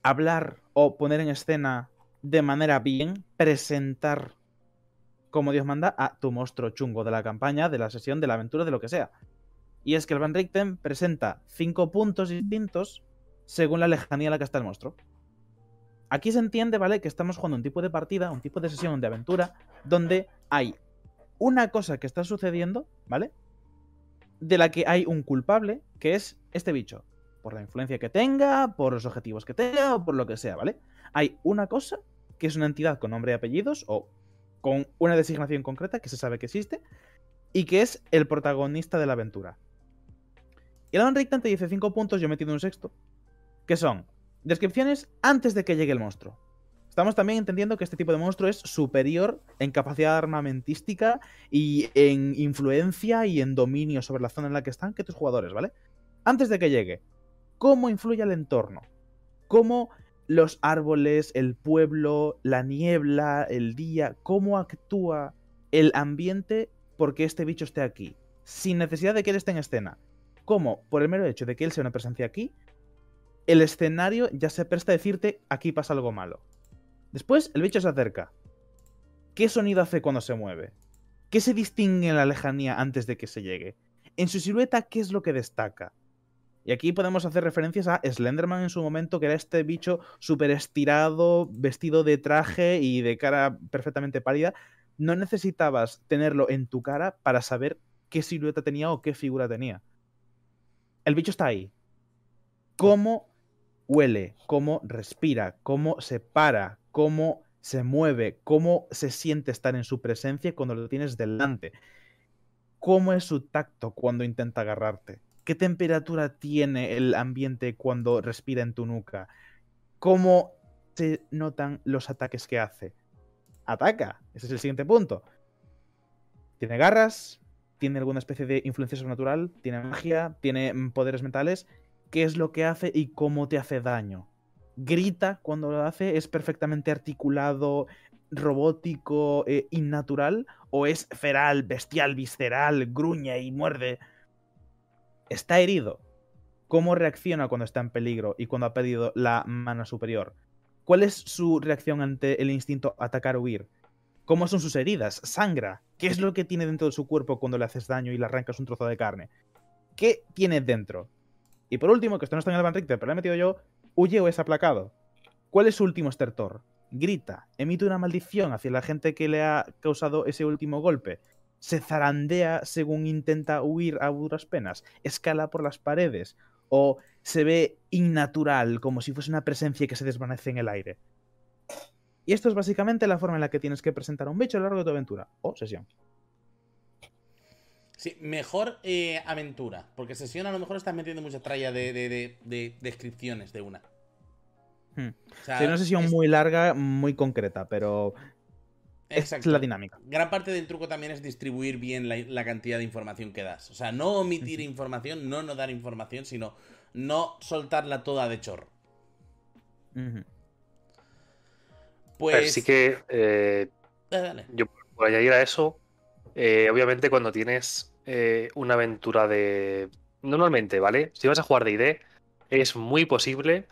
[SPEAKER 1] hablar o poner en escena de manera bien, presentar como Dios manda a tu monstruo chungo de la campaña, de la sesión, de la aventura, de lo que sea. Y es que el Van Richten presenta cinco puntos distintos según la lejanía a la que está el monstruo. Aquí se entiende, ¿vale? Que estamos jugando un tipo de partida, un tipo de sesión de aventura, donde hay una cosa que está sucediendo, ¿vale? De la que hay un culpable, que es este bicho. Por la influencia que tenga, por los objetivos que tenga o por lo que sea, ¿vale? Hay una cosa que es una entidad con nombre y apellidos o con una designación concreta que se sabe que existe y que es el protagonista de la aventura. Y Alan Rickman te dice cinco puntos, yo he metido un sexto, que son descripciones antes de que llegue el monstruo. Estamos también entendiendo que este tipo de monstruo es superior en capacidad armamentística y en influencia y en dominio sobre la zona en la que están que tus jugadores, ¿vale? Antes de que llegue, cómo influye el entorno, cómo los árboles, el pueblo, la niebla, el día, cómo actúa el ambiente porque este bicho esté aquí, sin necesidad de que él esté en escena. Cómo, por el mero hecho de que él sea una presencia aquí, el escenario ya se presta a decirte aquí pasa algo malo. Después el bicho se acerca. ¿Qué sonido hace cuando se mueve? ¿Qué se distingue en la lejanía antes de que se llegue? En su silueta, ¿qué es lo que destaca? Y aquí podemos hacer referencias a Slenderman en su momento, que era este bicho súper estirado, vestido de traje y de cara perfectamente pálida. No necesitabas tenerlo en tu cara para saber qué silueta tenía o qué figura tenía. El bicho está ahí. Cómo huele, cómo respira, cómo se para, cómo se mueve, cómo se siente estar en su presencia cuando lo tienes delante. Cómo es su tacto cuando intenta agarrarte ¿Qué temperatura tiene el ambiente cuando respira en tu nuca? ¿Cómo se notan los ataques que hace? Ataca. Ese es el siguiente punto. Tiene garras, tiene alguna especie de influencia sobrenatural, tiene magia, tiene mm, poderes mentales. ¿Qué es lo que hace y cómo te hace daño? Grita cuando lo hace, es perfectamente articulado, robótico, eh, innatural, o es feral, bestial, visceral, gruñe y muerde está herido. ¿Cómo reacciona cuando está en peligro y cuando ha perdido la mano superior? ¿Cuál es su reacción ante el instinto atacar o huir? ¿Cómo son sus heridas? ¿Sangra? ¿Qué es lo que tiene dentro de su cuerpo cuando le haces daño y le arrancas un trozo de carne? ¿Qué tiene dentro? Y por último, que esto no está en el Van pero lo he metido yo, ¿huye o es aplacado? ¿Cuál es su último estertor? Grita, emite una maldición hacia la gente que le ha causado ese último golpe se zarandea según intenta huir a duras penas, escala por las paredes o se ve innatural, como si fuese una presencia que se desvanece en el aire. Y esto es básicamente la forma en la que tienes que presentar a un bicho a lo largo de tu aventura o sesión.
[SPEAKER 2] Sí, mejor eh, aventura, porque sesión a lo mejor está metiendo mucha tralla de, descripciones de una.
[SPEAKER 1] Hmm. una sesión muy larga, muy concreta, pero es la dinámica.
[SPEAKER 2] Gran parte del truco también es distribuir bien la, cantidad de información que das. O sea, no omitir información, no no dar información, sino no soltarla toda de chorro.
[SPEAKER 3] Pues. sí que. Eh,
[SPEAKER 2] dale,
[SPEAKER 3] Yo por añadir a eso. Eh, obviamente, cuando tienes eh, una aventura de. Normalmente, ¿vale? Si vas a jugar de ID, es muy posible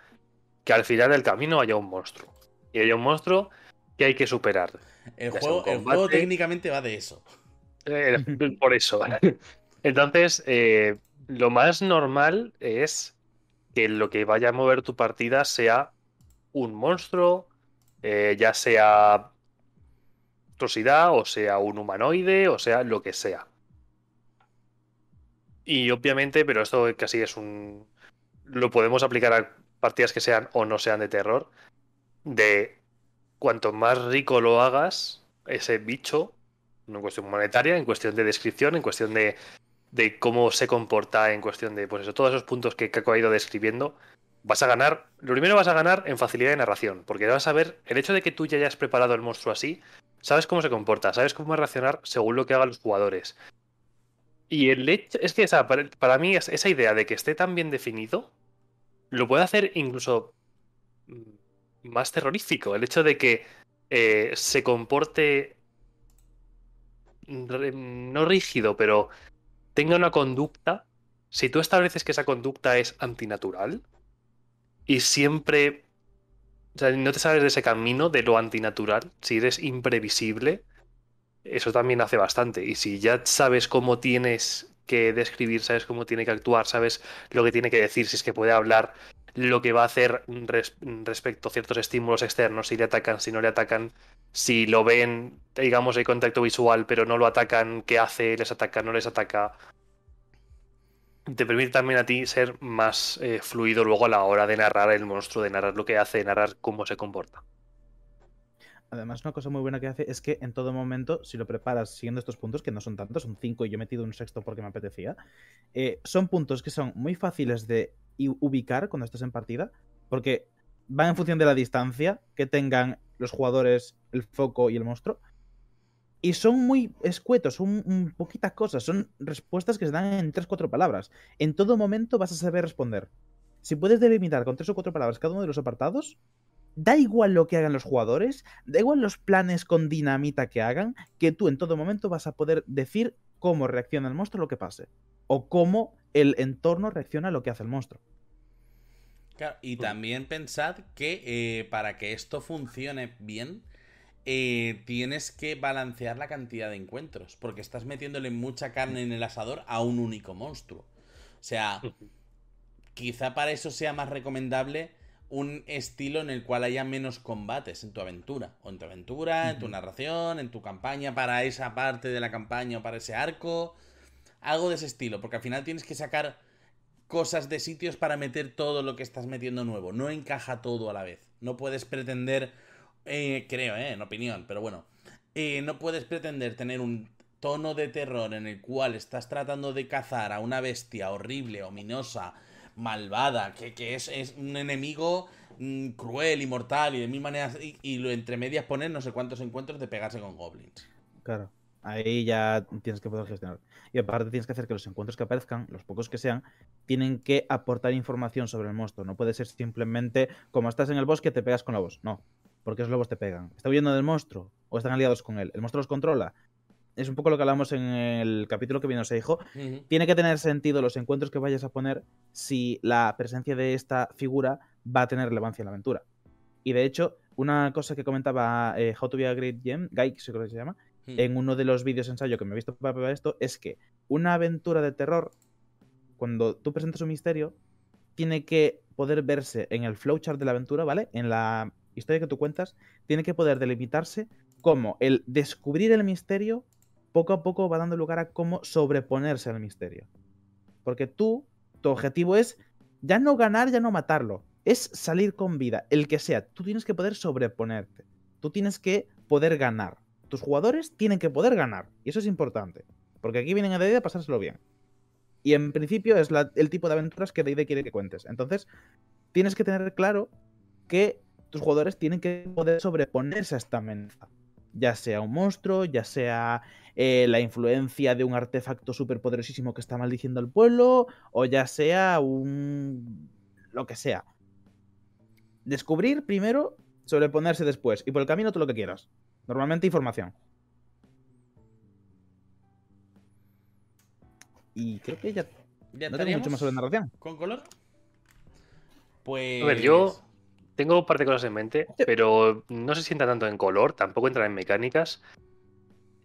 [SPEAKER 3] que al final del camino haya un monstruo. Y haya un monstruo que hay que superar.
[SPEAKER 2] El, juego, técnicamente va de eso.
[SPEAKER 3] Eh, por eso. Entonces, eh, lo más normal es que lo que vaya a mover tu partida sea un monstruo, eh, ya sea o sea un humanoide, o sea lo que sea. Y obviamente, pero esto casi es un. Lo podemos aplicar a partidas que sean o no sean de terror. De cuanto más rico lo hagas, ese bicho, en cuestión monetaria, en cuestión de descripción, en cuestión de, cómo se comporta, en cuestión de, pues eso, todos esos puntos que Kako ha ido describiendo, vas a ganar, lo primero vas a ganar en facilidad de narración, porque vas a ver, el hecho de que tú ya hayas preparado el monstruo así, sabes cómo se comporta, sabes cómo reaccionar según lo que hagan los jugadores. Y el hecho, es que para, mí esa idea de que esté tan bien definido, lo puede hacer incluso más terrorífico. El hecho de que eh, se comporte no rígido, pero tenga una conducta. Si tú estableces que esa conducta es antinatural y siempre o sea, no te sabes de ese camino de lo antinatural, si eres imprevisible, eso también hace bastante. Y si ya sabes cómo tienes que describir, sabes cómo tiene que actuar, sabes lo que tiene que decir, si es que puede hablar, lo que va a hacer respecto a ciertos estímulos externos, si le atacan, si no le atacan, si lo ven, digamos, hay contacto visual, pero no lo atacan, ¿qué hace? ¿Les ataca? ¿No les ataca? Te permite también a ti ser más eh, fluido luego a la hora de narrar el monstruo, de narrar lo que hace, de narrar cómo se comporta.
[SPEAKER 1] Además, una cosa muy buena que hace es que en todo momento, si lo preparas siguiendo estos puntos, que no son tantos, son cinco y yo he metido un sexto porque me apetecía, eh, son puntos que son muy fáciles de ubicar cuando estás en partida, porque van en función de la distancia que tengan los jugadores, el foco y el monstruo. Y son muy escuetos, son poquitas cosas, son respuestas que se dan en 3-4 palabras. En todo momento vas a saber responder. si puedes delimitar con tres o cuatro palabras cada uno de los apartados, da igual lo que hagan los jugadores, da igual los planes con dinamita que hagan, que tú en todo momento vas a poder decir cómo reacciona el monstruo a lo que pase. O cómo el entorno reacciona a lo que hace el monstruo.
[SPEAKER 2] Claro, y también pensad que eh, para que esto funcione bien, eh, tienes que balancear la cantidad de encuentros, porque estás metiéndole mucha carne en el asador a un único monstruo. O sea, quizá para eso sea más recomendable un estilo en el cual haya menos combates en tu aventura. O en tu aventura, en tu narración, en tu campaña, para esa parte de la campaña o para ese arco. Algo de ese estilo, porque al final tienes que sacar cosas de sitios para meter todo lo que estás metiendo nuevo. No encaja todo a la vez. No puedes pretender, eh, creo, eh, en opinión, pero bueno, eh, no puedes pretender tener un tono de terror en el cual estás tratando de cazar a una bestia horrible, ominosa, malvada, que, que es, es, un enemigo mm, cruel y mortal y de mil maneras, y, lo entre medias poner no sé cuántos encuentros de pegarse con goblins.
[SPEAKER 1] Claro. Ahí ya tienes que poder gestionar. Y aparte tienes que hacer que los encuentros que aparezcan, los pocos que sean, tienen que aportar información sobre el monstruo. No puede ser simplemente como estás en el bosque te pegas con lobos. No, porque los lobos te pegan. ¿Está huyendo del monstruo o están aliados con él? ¿El monstruo los controla? Es un poco lo que hablamos en el capítulo que vino se dijo. Uh -huh. Tiene que tener sentido los encuentros que vayas a poner si la presencia de esta figura va a tener relevancia en la aventura. Y de hecho, una cosa que comentaba eh, How to be a Great Gem, Guy, creo que se llama, en uno de los vídeos ensayo que me he visto para esto es que una aventura de terror, cuando tú presentas un misterio, tiene que poder verse en el flowchart de la aventura, ¿vale? En la historia que tú cuentas, tiene que poder delimitarse como el descubrir el misterio poco a poco va dando lugar a cómo sobreponerse al misterio. Porque tú, tu objetivo es ya no ganar, ya no matarlo, es salir con vida, el que sea. Tú tienes que poder sobreponerte, tú tienes que poder ganar tus jugadores tienen que poder ganar. Y eso es importante. Porque aquí vienen a D&D a pasárselo bien. Y en principio es el tipo de aventuras que D&D quiere que cuentes. Entonces, tienes que tener claro que tus jugadores tienen que poder sobreponerse a esta amenaza. Ya sea un monstruo, ya sea eh, la influencia de un artefacto súper poderosísimo que está maldiciendo al pueblo, o ya sea un... lo que sea. Descubrir primero, sobreponerse después. Y por el camino todo lo que quieras. Normalmente información. Y creo que ya,
[SPEAKER 2] ¿Ya
[SPEAKER 1] no tengo mucho más sobre narración.
[SPEAKER 2] ¿Con color? Pues.
[SPEAKER 3] A ver, yo tengo un par de cosas en mente, pero no se sienta tanto en color, tampoco entra en mecánicas.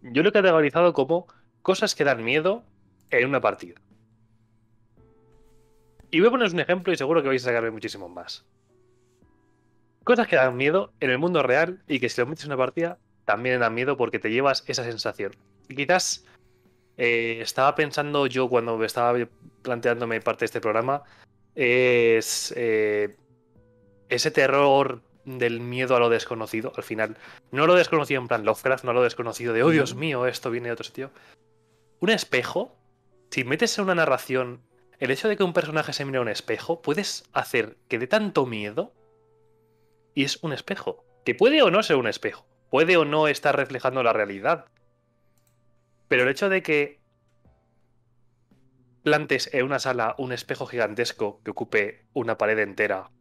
[SPEAKER 3] Yo lo he categorizado como cosas que dan miedo en una partida. Y voy a poneros un ejemplo y seguro que vais a sacarme muchísimo más. Cosas que dan miedo en el mundo real y que si lo metes en una partida también dan miedo porque te llevas esa sensación. Y quizás eh, estaba pensando yo cuando estaba planteándome parte de este programa, es eh, ese terror del miedo a lo desconocido, al final. No lo desconocido en plan Lovecraft, no lo desconocido de, oh Dios mío, esto viene de otro sitio. Un espejo, si metes en una narración el hecho de que un personaje se mire a un espejo, puedes hacer que dé tanto miedo y es un espejo. Que puede o no ser un espejo puede o no estar reflejando la realidad. Pero el hecho de que plantes en una sala un espejo gigantesco que ocupe una pared entera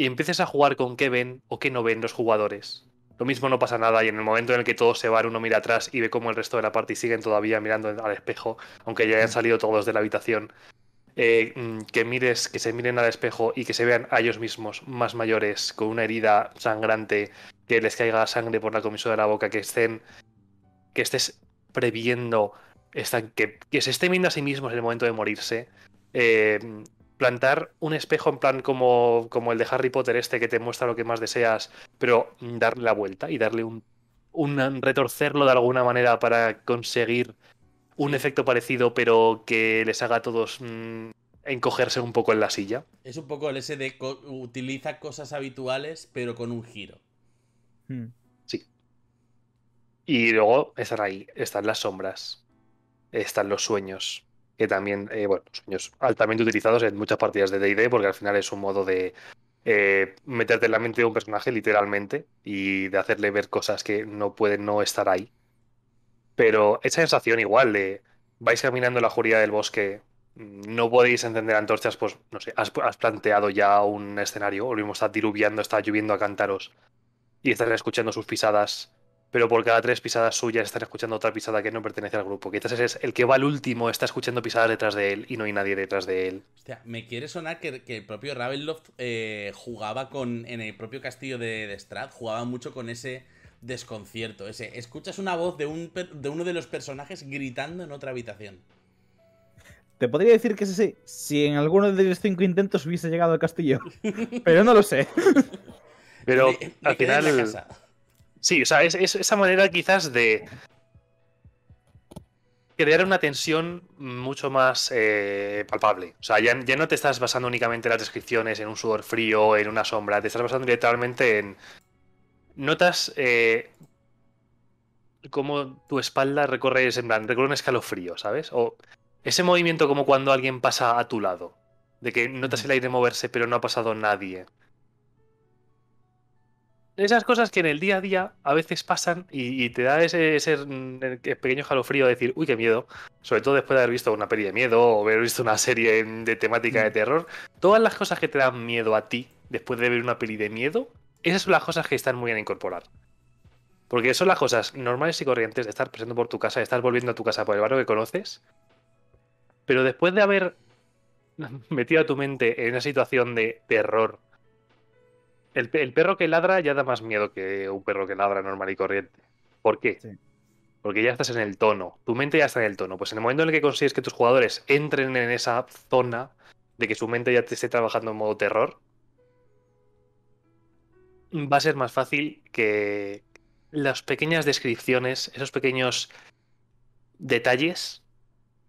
[SPEAKER 3] y empieces a jugar con qué ven o qué no ven los jugadores. Lo mismo no pasa nada y en el momento en el que todos se van uno mira atrás y ve cómo el resto de la party siguen todavía mirando al espejo, aunque ya hayan salido todos de la habitación, eh, que mires, que se miren al espejo y que se vean a ellos mismos más mayores con una herida sangrante que les caiga sangre por la comisura de la boca, que estén. que estés previendo. Están, que, que, se estén viendo a sí mismos en el momento de morirse. Eh, plantar un espejo en plan como, como el de Harry Potter este que te muestra lo que más deseas, pero darle la vuelta y darle un, un retorcerlo de alguna manera para conseguir un efecto parecido, pero que les haga a todos mmm, encogerse un poco en la silla.
[SPEAKER 2] Es un poco el ese de co utiliza cosas habituales, pero con un giro.
[SPEAKER 3] Sí. Y luego están ahí, están las sombras, están los sueños, que también, eh, bueno, sueños altamente utilizados en muchas partidas de DD, porque al final es un modo de eh, meterte en la mente de un personaje literalmente y de hacerle ver cosas que no pueden no estar ahí. Pero esa sensación igual de vais caminando la oscuridad del bosque no podéis encender antorchas, pues no sé, has, has planteado ya un escenario, o lo mismo está diluviando, está lloviendo a cántaros y estás escuchando sus pisadas, pero por cada tres pisadas suyas están escuchando otra pisada que no pertenece al grupo. Quizás es el que va al último, está escuchando pisadas detrás de él y no hay nadie detrás de él.
[SPEAKER 2] Hostia, me quiere sonar que, que el propio Ravenloft eh, jugaba con. En el propio castillo de, de jugaba mucho con ese desconcierto. Ese. Escuchas una voz de, un, per- de uno de los personajes gritando en otra habitación.
[SPEAKER 1] Te podría decir que sí, si en alguno de los cinco intentos hubiese llegado al castillo. Pero no lo sé.
[SPEAKER 3] Pero
[SPEAKER 2] Me- me
[SPEAKER 3] al
[SPEAKER 2] quedé en la
[SPEAKER 3] final. Sí, o sea, es, es esa manera quizás de crear una tensión mucho más eh, palpable. O sea, ya, ya no te estás basando únicamente en las descripciones, en un sudor frío, en una sombra, te estás basando literalmente en... Notas eh, cómo tu espalda recorre, en plan, recorre un escalofrío, ¿sabes? O ese movimiento como cuando alguien pasa a tu lado, de que notas el aire moverse pero no ha pasado nadie. Esas cosas que en el día a día a veces pasan y, y te da ese, ese, mm, pequeño jalofrío de decir, uy, qué miedo. Sobre todo después de haber visto una peli de miedo o haber visto una serie de temática de terror. Todas las cosas que te dan miedo a ti después de ver una peli de miedo, esas son las cosas que están muy bien a incorporar. Porque son las cosas normales y corrientes de estar pasando por tu casa, de estar volviendo a tu casa por el barrio que conoces. Pero después de haber metido a tu mente en una situación de terror el, pe- el perro que ladra ya da más miedo que un perro que ladra normal y corriente. ¿Por qué?
[SPEAKER 1] Sí.
[SPEAKER 3] Porque ya estás en el tono. Tu mente ya está en el tono. Pues en el momento en el que consigues que tus jugadores entren en esa zona de que su mente ya te esté trabajando en modo terror, va a ser más fácil que las pequeñas descripciones, esos pequeños detalles,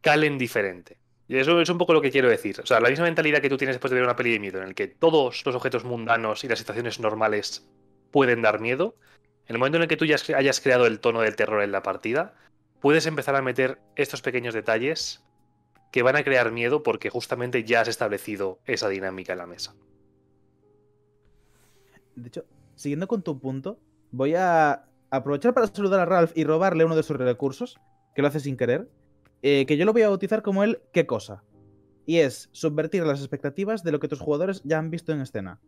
[SPEAKER 3] calen diferente. Y eso es un poco lo que quiero decir. O sea, la misma mentalidad que tú tienes después de ver una peli de miedo, en el que todos los objetos mundanos y las situaciones normales pueden dar miedo, en el momento en el que tú ya hayas creado el tono del terror en la partida, puedes empezar a meter estos pequeños detalles que van a crear miedo porque justamente ya has establecido esa dinámica en la mesa.
[SPEAKER 1] De hecho, siguiendo con tu punto, voy a aprovechar para saludar a Ralph y robarle uno de sus recursos, que lo hace sin querer, eh, que yo lo voy a bautizar como el qué cosa. Y es subvertir las expectativas de lo que tus jugadores ya han visto en escena.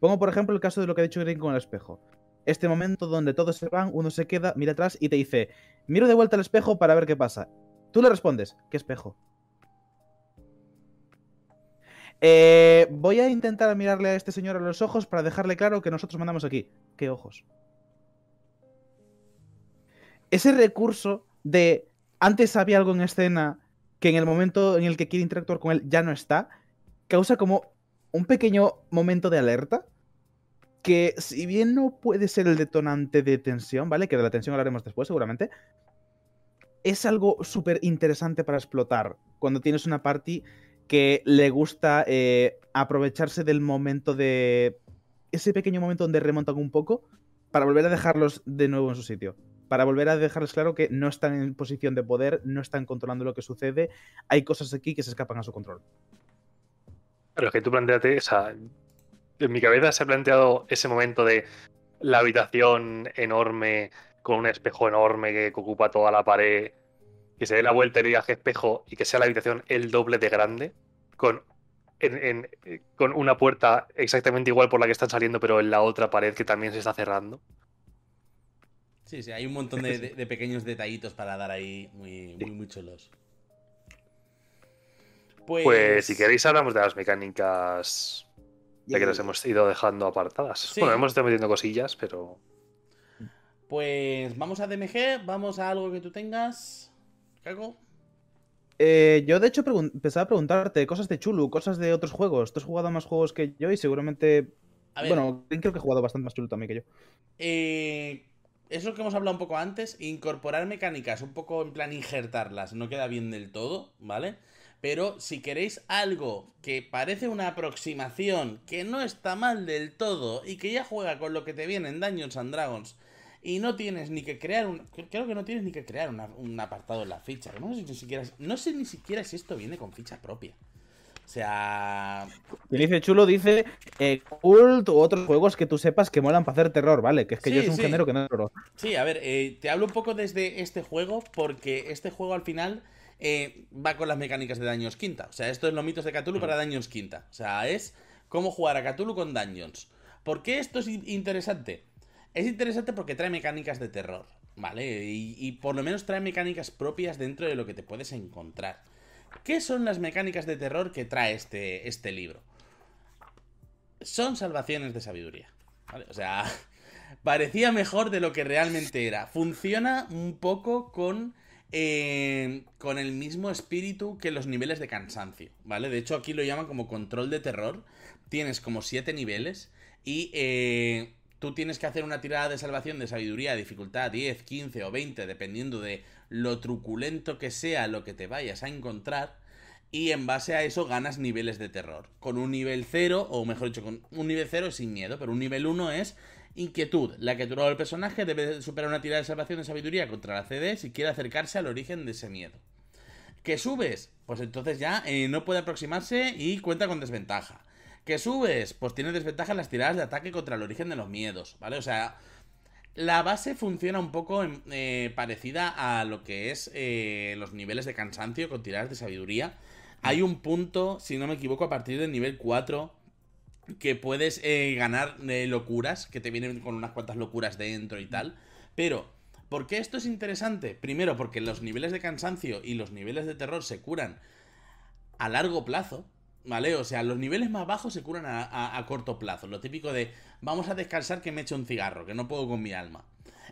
[SPEAKER 1] Pongo por ejemplo el caso de lo que ha dicho Green con el espejo. Este momento donde todos se van, uno se queda, mira atrás y te dice, miro de vuelta al espejo para ver qué pasa. Tú le respondes, ¿qué espejo? Eh, voy a intentar mirarle a este señor a los ojos para dejarle claro que nosotros mandamos aquí. ¿Qué ojos? Ese recurso de antes había algo en escena que en el momento en el que quiere interactuar con él ya no está, causa como un pequeño momento de alerta que si bien no puede ser el detonante de tensión, ¿vale? Que de la tensión hablaremos después seguramente, es algo súper interesante para explotar cuando tienes una party que le gusta eh, aprovecharse del momento de... ese pequeño momento donde remontan un poco para volver a dejarlos de nuevo en su sitio. Para volver a dejarles claro que no están en posición de poder, no están controlando lo que sucede, hay cosas aquí que se escapan a su control.
[SPEAKER 3] Pero es que tú planteate, o sea, en mi cabeza se ha planteado ese momento de la habitación enorme, con un espejo enorme que ocupa toda la pared, que se dé la vuelta y diga espejo y que sea la habitación el doble de grande, eh, con una puerta exactamente igual por la que están saliendo, pero en la otra pared que también se está cerrando.
[SPEAKER 2] Sí, sí, hay un montón de, de- de pequeños detallitos para dar ahí muy, muy, muy chulos. Pues,
[SPEAKER 3] Pues si queréis hablamos de las mecánicas ya que las hemos ido dejando apartadas.
[SPEAKER 2] Sí.
[SPEAKER 3] Bueno, hemos estado metiendo cosillas, pero
[SPEAKER 2] Pues vamos a DMG, vamos a algo que tú tengas. Cago.
[SPEAKER 1] Eh, yo, de hecho, pregun- pensaba preguntarte cosas de Chulu, cosas de otros juegos. Tú has jugado a más juegos que yo y seguramente.
[SPEAKER 2] A ver,
[SPEAKER 1] Bueno, creo que he jugado bastante más Chulu también que yo.
[SPEAKER 2] eh, eso que hemos hablado un poco antes, incorporar mecánicas, un poco en plan injertarlas, no queda bien del todo, ¿vale? Pero si queréis algo que parece una aproximación, que no está mal del todo y que ya juega con lo que te viene en Dungeons and Dragons y no tienes ni que crear un... Creo que no tienes ni que crear un apartado en la ficha. No sé, ni siquiera, no sé ni siquiera si esto viene con ficha propia. O sea.
[SPEAKER 1] Y dice chulo, dice eh, Cult u otros juegos que tú sepas que molan para hacer terror, ¿vale? Que es que
[SPEAKER 2] Sí,
[SPEAKER 1] yo es un
[SPEAKER 2] sí.
[SPEAKER 1] género que no es terror.
[SPEAKER 2] Sí, a ver, eh, te hablo un poco desde este juego porque este juego al final eh, va con las mecánicas de Dungeons Quinta. O sea, esto es los mitos de Cthulhu para Dungeons Quinta. O sea, es cómo jugar a Cthulhu con Dungeons. ¿Por qué esto es in- interesante? Es interesante porque trae mecánicas de terror, ¿vale? Y, y por lo menos trae mecánicas propias dentro de lo que te puedes encontrar. ¿Qué son las mecánicas de terror que trae este, este libro? Son salvaciones de sabiduría. ¿vale? O sea, parecía mejor de lo que realmente era. Funciona un poco con, eh, con el mismo espíritu que los niveles de cansancio, ¿vale? De hecho, aquí lo llaman como control de terror. Tienes como siete niveles y eh, tú tienes que hacer una tirada de salvación de sabiduría dificultad 10, 15 o 20, dependiendo de lo truculento que sea lo que te vayas a encontrar. Y en base a eso ganas niveles de terror. Con un nivel 0, o mejor dicho, con un nivel 0 es sin miedo, pero un nivel 1 es inquietud. La criatura del personaje debe superar una tirada de salvación de sabiduría contra la CD si quiere acercarse al origen de ese miedo. ¿Que subes? Pues entonces ya eh, no puede aproximarse y cuenta con desventaja. ¿Que subes? Pues tiene desventaja en las tiradas de ataque contra el origen de los miedos, ¿vale? O sea, la base funciona un poco en- eh, parecida a lo que es eh, los niveles de cansancio con tiradas de sabiduría. Hay un punto, si no me equivoco, a partir del nivel 4 que puedes eh, ganar locuras, que te vienen con unas cuantas locuras dentro y tal. Pero, ¿por qué esto es interesante? Primero, porque los niveles de cansancio y los niveles de terror se curan a largo plazo, ¿vale? O sea, los niveles más bajos se curan a, a- corto plazo. Lo típico de, vamos a descansar que me echo un cigarro, que no puedo con mi alma.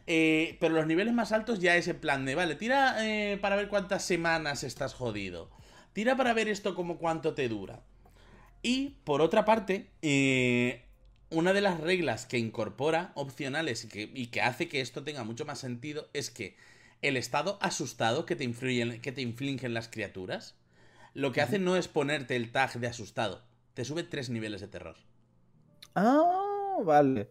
[SPEAKER 2] Eh, pero los niveles más altos ya es plan de, vale, tira eh, para ver cuántas semanas estás jodido. Tira para ver esto como cuánto te dura. Y por otra parte, eh, una de las reglas que incorpora opcionales y que, y que hace que esto tenga mucho más sentido es que el estado asustado que te, influyen, que te infligen las criaturas, lo que hace no es ponerte el tag de asustado, te sube tres niveles de terror.
[SPEAKER 1] Ah, vale.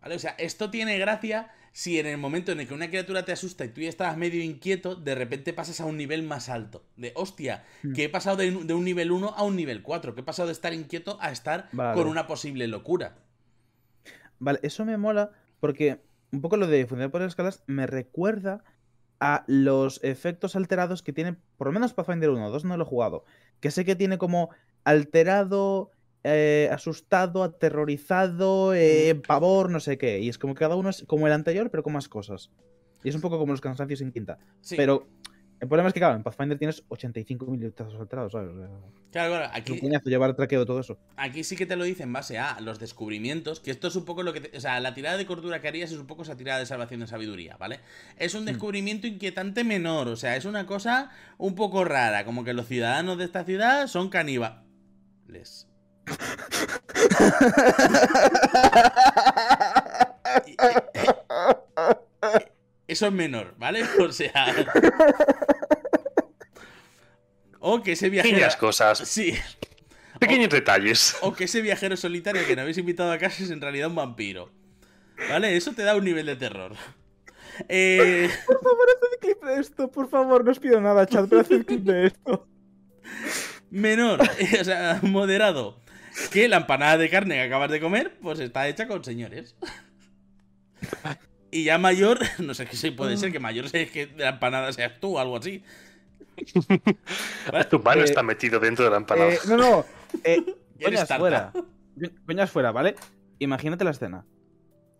[SPEAKER 2] ¿Vale? O sea, esto tiene gracia si en el momento en el que una criatura te asusta y tú ya estabas medio inquieto, de repente pasas a un nivel más alto. De hostia,
[SPEAKER 1] Hmm.
[SPEAKER 2] que he pasado de, un- de un nivel 1 a un nivel 4, que he pasado de estar inquieto a estar
[SPEAKER 1] Vale.
[SPEAKER 2] con una posible locura.
[SPEAKER 1] Vale, eso me mola porque un poco lo de funcionar por escalas me recuerda a los efectos alterados que tiene, por lo menos Pathfinder 1, 2 no lo he jugado, que sé que tiene como alterado, eh, asustado, aterrorizado, eh, pavor, no sé qué, y es como que cada uno es como el anterior, pero con más cosas. Y es un poco como los cansancios en quinta.
[SPEAKER 2] Sí,
[SPEAKER 1] Pero el problema es que, claro, en Pathfinder tienes 85 mil estados alterados, ¿sabes? O sea,
[SPEAKER 2] claro, claro, aquí,
[SPEAKER 1] llevar traqueo todo eso.
[SPEAKER 2] aquí sí que te lo dice en base a los descubrimientos, que esto es un poco lo que... te- o sea, la tirada de cordura que harías es un poco esa tirada de salvación de sabiduría, ¿vale? Es un descubrimiento inquietante menor, o sea, es una cosa un poco rara, como que los ciudadanos de esta ciudad son caníbales. Y- y- Eso es menor, ¿vale? O sea... O que ese viajero...
[SPEAKER 3] Pequeñas cosas,
[SPEAKER 2] Sí,
[SPEAKER 3] pequeños detalles.
[SPEAKER 2] o que ese viajero solitario que no habéis invitado a casa es en realidad un vampiro. ¿Vale? Eso te da un nivel de terror. Eh,
[SPEAKER 1] Por favor, haced clip de esto, por favor, no os pido nada, chat, pero haced clip de esto.
[SPEAKER 2] menor, eh, o sea, moderado. Que la empanada de carne que acabas de comer, pues está hecha con señores. Y ya mayor, no sé qué si puede ser que mayor sea que la empanada seas tú o algo así.
[SPEAKER 3] Tu mano
[SPEAKER 1] Eh,
[SPEAKER 3] está metido dentro de la empanada.
[SPEAKER 1] Eh, no, no. Eh, coñas fuera. Coñas fuera, ¿vale? Imagínate la escena.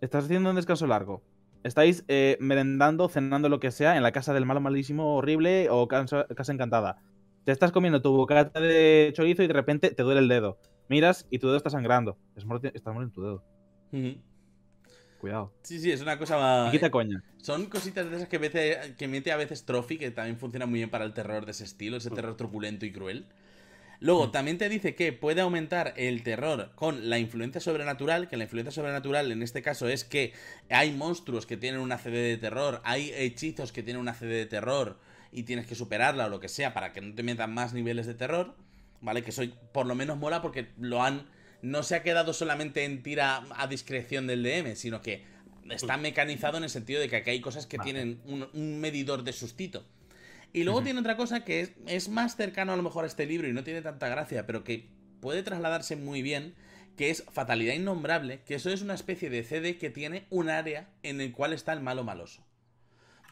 [SPEAKER 1] Estás haciendo un descanso largo. Estáis eh, merendando, cenando lo que sea en la casa del malo malísimo, horrible o casa, casa encantada. Te estás comiendo tu bocata de chorizo y de repente te duele el dedo. Miras y tu dedo está sangrando. Es muerte- Estás muriendo tu dedo. Cuidado.
[SPEAKER 2] Sí, sí, es una cosa.
[SPEAKER 1] Quita coña.
[SPEAKER 2] Son cositas de esas que, mete, que mete a veces Trophy, que también funciona muy bien para el terror de ese estilo, ese terror truculento y cruel. Luego, también te dice que puede aumentar el terror con la influencia sobrenatural, que la influencia sobrenatural en este caso es que hay monstruos que tienen una CD de terror, hay hechizos que tienen una CD de terror y tienes que superarla o lo que sea para que no te metan más niveles de terror, ¿vale? Que soy por lo menos mola porque lo han no se ha quedado solamente en tira a discreción del DM, sino que está mecanizado en el sentido de que aquí hay cosas que
[SPEAKER 1] Vale.
[SPEAKER 2] tienen un, un medidor de sustito. Y luego tiene otra cosa que es, es más cercano a lo mejor a este libro y no tiene tanta gracia, pero que puede trasladarse muy bien, que es Fatalidad Innombrable, que eso es una especie de CD que tiene un área en el cual está el malo maloso.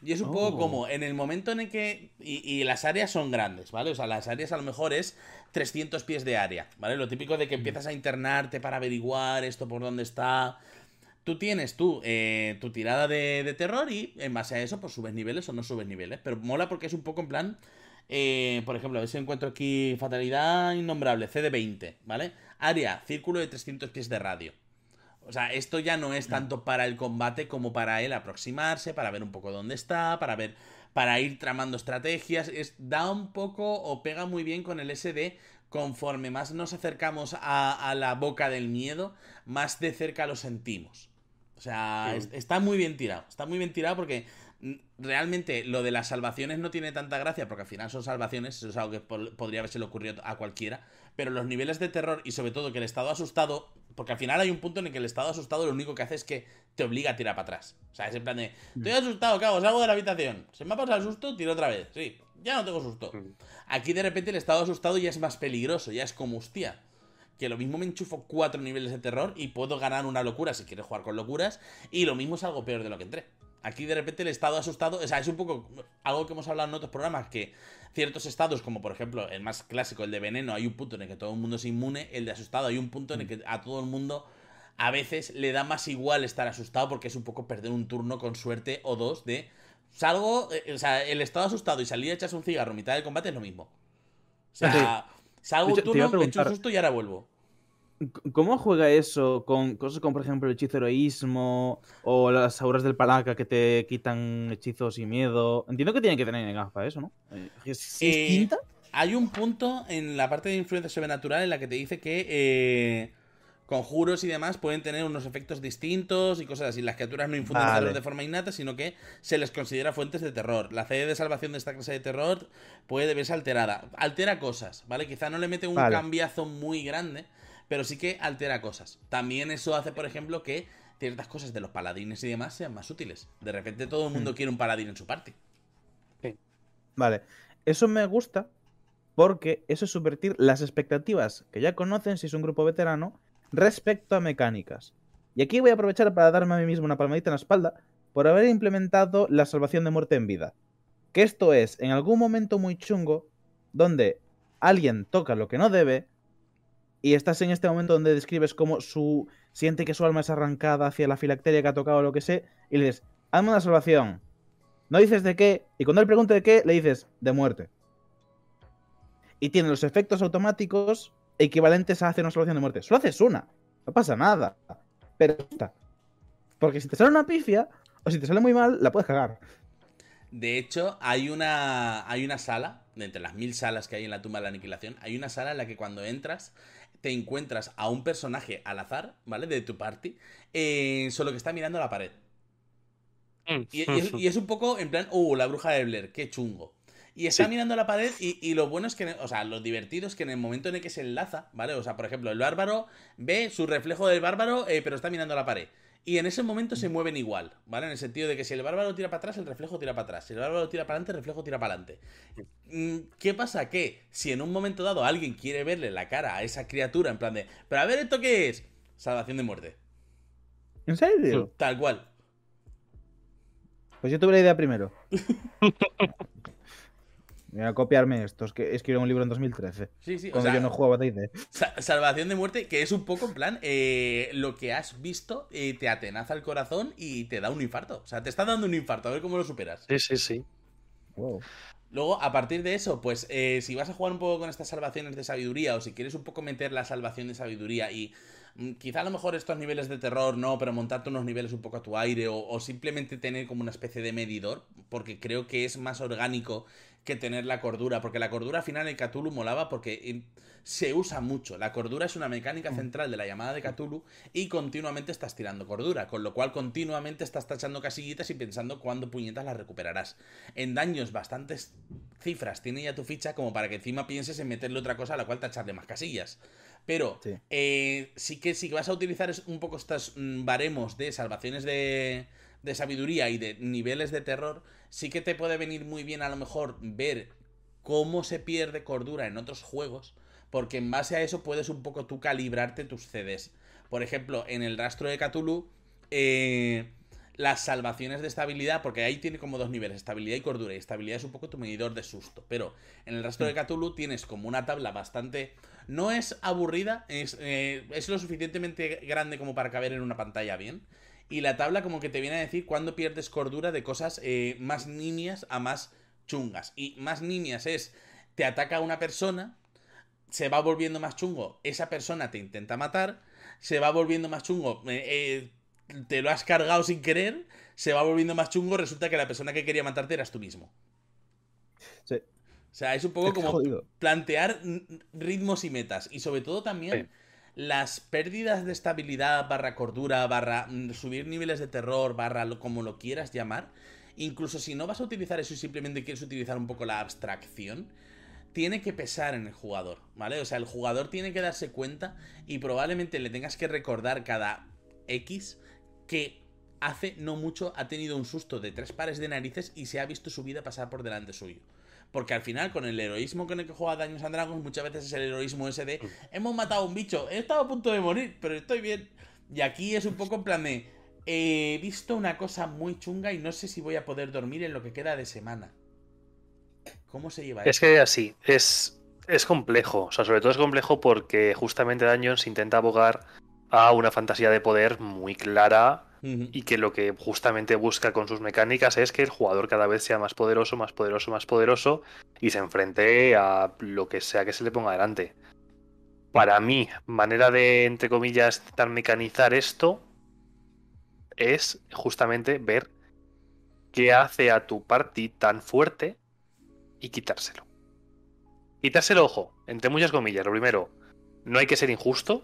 [SPEAKER 2] Y es un poco
[SPEAKER 1] Oh.
[SPEAKER 2] como en el momento en el que... Y, y las áreas son grandes, ¿vale? O sea, las áreas a lo mejor es 300 pies de área, ¿vale? Lo típico de que empiezas a internarte para averiguar esto por dónde está. Tú tienes tú, eh, tu tirada de, de terror y en base a eso pues subes niveles o no subes niveles. Pero mola porque es un poco en plan... eh, por ejemplo, a ver si encuentro aquí Fatalidad Innombrable, CD20, ¿vale? Área, círculo de 300 pies de radio. O sea, esto ya no es tanto para el combate como para él aproximarse, para ver un poco dónde está, para ver, para ir tramando estrategias. Es, da un poco o pega muy bien con el SD. Conforme más nos acercamos a, a la boca del miedo, más de cerca lo sentimos. O sea,
[SPEAKER 3] Sí.
[SPEAKER 2] es- está muy bien tirado. Está muy bien tirado porque mm, realmente lo de las salvaciones no tiene tanta gracia porque al final son salvaciones, eso es algo que po- podría haberse le ocurrido a cualquiera, pero los niveles de terror y sobre todo que el estado asustado, porque al final hay un punto en el que el estado asustado lo único que hace es que te obliga a tirar para atrás. O sea, es en plan de, estoy asustado, ¿qué hago? Salgo de la habitación, se me ha pasado el susto, tiro otra vez, sí, ya no tengo susto.
[SPEAKER 3] Mm.
[SPEAKER 2] Aquí de repente el estado asustado ya es más peligroso, ya es como hostia. Que lo mismo me enchufo cuatro niveles de terror y puedo ganar una locura si quieres jugar con locuras. Y lo mismo es algo peor de lo que entré. Aquí de repente el estado asustado, o sea, es un poco algo que hemos hablado en otros programas, que ciertos estados, como por ejemplo el más clásico, el de veneno, hay un punto en el que todo el mundo es inmune, el de asustado hay un punto en el que a todo el mundo a veces le da más igual estar asustado porque es un poco perder un turno con suerte o dos de salgo, eh, o sea, el estado asustado y salir a echarse un cigarro a mitad del combate es lo mismo. O sea, salgo un turno, me echo un susto y ahora vuelvo.
[SPEAKER 1] ¿Cómo juega eso con cosas como, por ejemplo, el hechizo heroísmo o las auras del palaca que te quitan hechizos y miedo? Entiendo que tiene que tener en gafa eso, ¿no? Eh, ¿Es
[SPEAKER 2] Eh? Hay un punto en la parte de influencia sobrenatural en la que te dice que eh, conjuros y demás pueden tener unos efectos distintos y cosas así. Las criaturas no infunden
[SPEAKER 1] Vale.
[SPEAKER 2] terror de forma innata, sino que se les considera fuentes de terror. La CD de salvación de esta clase de terror puede verse alterada. Altera cosas, ¿vale? Quizá no le mete un
[SPEAKER 1] Vale.
[SPEAKER 2] cambiazo muy grande, pero sí que altera cosas. También eso hace, por ejemplo, que ciertas cosas de los paladines y demás sean más útiles. De repente todo el mundo quiere un paladín en su party.
[SPEAKER 1] Vale. Eso me gusta porque eso es subvertir las expectativas que ya conocen si es un grupo veterano respecto a mecánicas. Y aquí voy a aprovechar para darme a mí mismo una palmadita en la espalda por haber implementado la salvación de muerte en vida. Que esto es, en algún momento muy chungo, donde alguien toca lo que no debe y estás en este momento donde describes cómo su siente que su alma es arrancada hacia la filacteria que ha tocado o lo que sé y le dices, hazme una salvación. No dices de qué, y cuando él pregunte de qué, le dices de muerte. Y tiene los efectos automáticos equivalentes a hacer una salvación de muerte. Solo haces una, no pasa nada. Pero está. Porque si te sale una pifia, o si te sale muy mal, la puedes cagar.
[SPEAKER 2] De hecho, hay una, hay una sala, de entre las mil salas que hay en la tumba de la aniquilación, hay una sala en la que cuando entras te encuentras a un personaje al azar, ¿vale? De tu party, eh, solo que está mirando a la pared. Y, y es, y es un poco en plan, uh, la bruja de Blair, qué chungo. Y está
[SPEAKER 3] Sí.
[SPEAKER 2] mirando a la pared y, y lo bueno es que, o sea, lo divertido es que en el momento en el que se enlaza, ¿vale? O sea, por ejemplo, el bárbaro ve su reflejo del bárbaro, eh, pero está mirando a la pared. Y en ese momento se mueven igual, ¿vale? En el sentido de que si el bárbaro tira para atrás, el reflejo tira para atrás. Si el bárbaro tira para adelante, el reflejo tira para adelante. Mm, ¿Qué pasa? Que si en un momento dado alguien quiere verle la cara a esa criatura, en plan de, pero a ver, ¿esto qué es? Salvación de muerte.
[SPEAKER 1] ¿En serio?
[SPEAKER 2] Tal cual.
[SPEAKER 1] Pues yo tuve la idea primero. Voy a copiarme estos, que escribí un libro en 2013.
[SPEAKER 2] Sí, sí. O
[SPEAKER 1] Cuando
[SPEAKER 2] sea,
[SPEAKER 1] yo no jugaba a D&D.
[SPEAKER 2] Sa- Salvación de muerte, que es un poco en plan, eh, lo que has visto eh, te atenaza el corazón y te da un infarto. O sea, te está dando un infarto, a ver cómo lo superas.
[SPEAKER 3] Sí, sí, sí.
[SPEAKER 1] Wow.
[SPEAKER 2] Luego, a partir de eso, pues eh, si vas a jugar un poco con estas salvaciones de sabiduría o si quieres un poco meter la salvación de sabiduría y mm, quizá a lo mejor estos niveles de terror no, pero montarte unos niveles un poco a tu aire o, o simplemente tener como una especie de medidor, porque creo que es más orgánico que tener la cordura, porque la cordura al final en Cthulhu molaba porque eh, se usa mucho. La cordura es una mecánica central de la llamada de Cthulhu y continuamente estás tirando cordura, con lo cual continuamente estás tachando casillitas y pensando cuándo puñetas las recuperarás. En daños bastantes cifras tiene ya tu ficha como para que encima pienses en meterle otra cosa a la cual tacharle más casillas. Pero
[SPEAKER 1] Sí.
[SPEAKER 2] eh, sí que si vas a utilizar es- un poco estos mm, baremos de salvaciones de de sabiduría y de niveles de terror, sí que te puede venir muy bien a lo mejor ver cómo se pierde cordura en otros juegos, porque en base a eso puedes un poco tú calibrarte tus CDs. Por ejemplo, en el rastro de Cthulhu, eh, las salvaciones de estabilidad, porque ahí tiene como dos niveles, estabilidad y cordura, y estabilidad es un poco tu medidor de susto, pero en el rastro de mm. Cthulhu tienes como una tabla bastante... No es aburrida, es, eh, es lo suficientemente grande como para caber en una pantalla bien, y la tabla como que te viene a decir cuándo pierdes cordura de cosas eh, más nimias a más chungas. Y más nimias es, te ataca una persona, se va volviendo más chungo, esa persona te intenta matar, se va volviendo más chungo, eh, eh, te lo has cargado sin querer, se va volviendo más chungo, resulta que la persona que quería matarte eras tú mismo.
[SPEAKER 1] Sí.
[SPEAKER 2] O sea, es un poco como plantear ritmos y metas. Y sobre todo también las pérdidas de estabilidad, barra cordura, barra mm, subir niveles de terror, barra como lo quieras llamar, incluso si no vas a utilizar eso y simplemente quieres utilizar un poco la abstracción, tiene que pesar en el jugador, ¿vale? O sea, el jugador tiene que darse cuenta y probablemente le tengas que recordar cada X que hace no mucho ha tenido un susto de tres pares de narices y se ha visto su vida pasar por delante suyo. Porque al final, con el heroísmo con el que juega Daños and Dragons, muchas veces es el heroísmo ese de hemos matado a un bicho, he estado a punto de morir, pero estoy bien. Y aquí es un poco en plan de he visto una cosa muy chunga y no sé si voy a poder dormir en lo que queda de semana. ¿Cómo se lleva
[SPEAKER 3] Es que así, es, es complejo. O sea, sobre todo es complejo porque justamente Daños intenta abogar a una fantasía de poder muy clara y que lo que justamente busca con sus mecánicas es que el jugador cada vez sea más poderoso, más poderoso, más poderoso y se enfrente a lo que sea que se le ponga delante. Para mí, manera de, entre comillas, intentar mecanizar esto es justamente ver qué hace a tu party tan fuerte y quitárselo. Quitárselo, ojo, entre muchas comillas. Lo primero, no hay que ser injusto,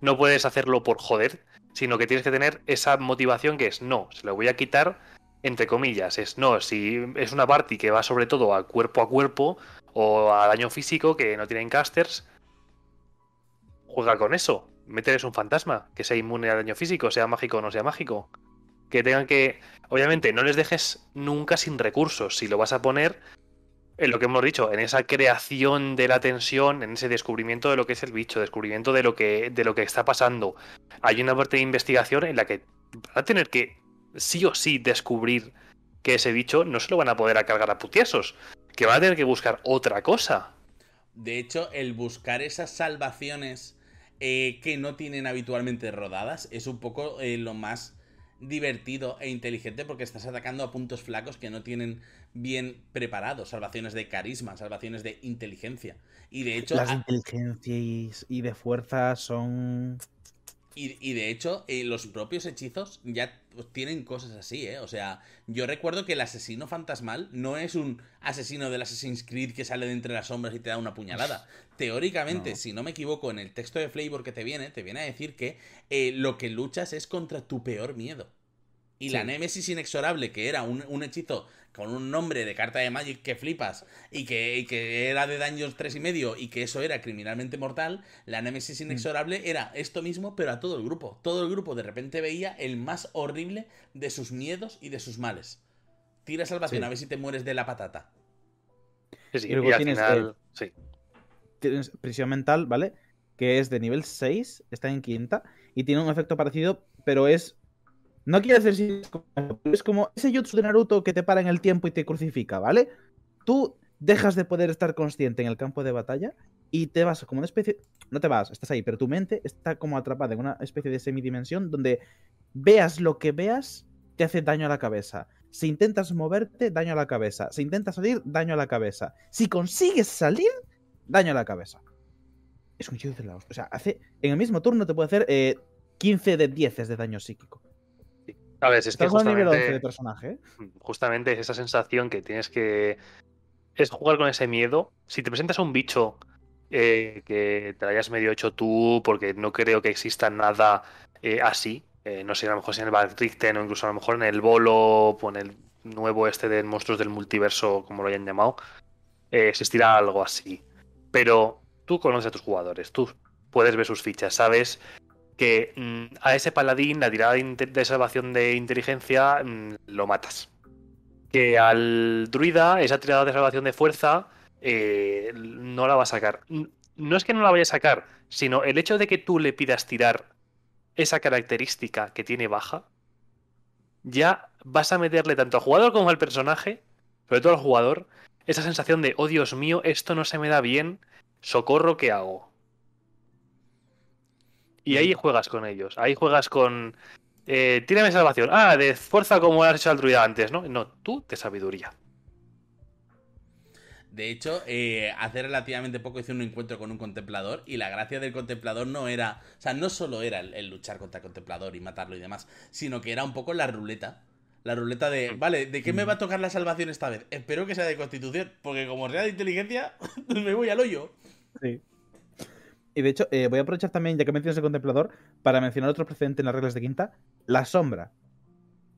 [SPEAKER 3] no puedes hacerlo por joder, sino que tienes que tener esa motivación que es no, se lo voy a quitar entre comillas, es no, si es una party que va sobre todo a cuerpo a cuerpo o a daño físico que no tienen casters, juega con eso, mételes un fantasma que sea inmune a daño físico, sea mágico o no sea mágico. Que tengan que, obviamente, no les dejes nunca sin recursos, si lo vas a poner en lo que hemos dicho, en esa creación de la tensión, en ese descubrimiento de lo que es el bicho, descubrimiento de lo que, de lo que está pasando. Hay una parte de investigación en la que van a tener que sí o sí descubrir que ese bicho no se lo van a poder cargar a putiesos, que van a tener que buscar otra cosa.
[SPEAKER 2] De hecho, el buscar esas salvaciones eh, que no tienen habitualmente rodadas es un poco eh, lo más divertido e inteligente porque estás atacando a puntos flacos que no tienen bien preparados, salvaciones de carisma, salvaciones de inteligencia. Y de hecho...
[SPEAKER 1] Las inteligencias y de fuerza son...
[SPEAKER 2] Y, de hecho, eh, los propios hechizos ya tienen cosas así, ¿eh? O sea, yo recuerdo que el asesino fantasmal no es un asesino del Assassin's Creed que sale de entre las sombras y te da una puñalada. Teóricamente, si no me equivoco, en el texto de Flavor que te viene, te viene a decir que eh, lo que luchas es contra tu peor miedo. Y la Némesis inexorable, que era un, hechizo con un nombre de carta de Magic que flipas y que, que era de daños tres y medio y que eso era criminalmente mortal, la Némesis mm. inexorable era esto mismo, pero a todo el grupo. Todo el grupo de repente veía el más horrible de sus miedos y de sus males. Tira salvación a ver si te mueres de la patata.
[SPEAKER 3] Sí, y, al final, sí.
[SPEAKER 1] Tienes prisión mental, ¿vale? Que es de nivel 6, está en quinta, y tiene un efecto parecido, pero es no quiere decir es como ese jutsu de Naruto que te para en el tiempo y te crucifica, ¿vale? Tú dejas de poder estar consciente en el campo de batalla y te vas como una especie. No te vas, estás ahí, pero tu mente está como atrapada en una especie de semidimensión donde veas lo que veas, te hace daño a la cabeza. Si intentas moverte, daño a la cabeza. Si intentas salir, daño a la cabeza. Si consigues salir, daño a la cabeza. Es un hechizo de la O sea, hace. En el mismo turno te puede hacer 15 eh, de 10 de daño psíquico.
[SPEAKER 3] A ver, es que justamente,
[SPEAKER 1] de personaje.
[SPEAKER 3] Justamente es esa sensación que tienes que. Es jugar con ese miedo. Si te presentas a un bicho eh, que te hayas medio hecho tú, porque no creo que exista nada eh, así. Eh, no sé, a lo mejor si en el Richten o incluso a lo mejor en el Bolo o en el nuevo este de monstruos del multiverso, como lo hayan llamado, existirá algo así. Pero tú conoces a tus jugadores, tú puedes ver sus fichas, sabes que mm, a ese paladín, la tirada de, salvación de inteligencia, mm, lo matas. Que al druida, esa tirada de salvación de fuerza, eh, no la va a sacar. No es que no la vaya a sacar, sino el hecho de que tú le pidas tirar esa característica que tiene baja, ya vas a meterle tanto al jugador como al personaje, sobre todo al jugador, esa sensación de, oh Dios mío, esto no se me da bien, socorro, ¿qué hago? Y ahí juegas con ellos, ahí juegas con... Eh, tírame salvación. Ah, de fuerza como has hecho al druida antes, ¿no? No, tú de sabiduría.
[SPEAKER 2] De hecho, eh, hace relativamente poco hice un encuentro con un contemplador y la gracia del contemplador no era, o sea, no solo era el, el luchar contra el contemplador y matarlo y demás, sino que era un poco la ruleta. La ruleta de, vale, ¿de qué me va a tocar la salvación esta vez? Espero que sea de constitución, porque como sea de inteligencia, me voy al hoyo.
[SPEAKER 1] Sí. Y de hecho, eh, voy a aprovechar también, ya que mencionas el contemplador, para mencionar otro precedente en las reglas de quinta: la sombra.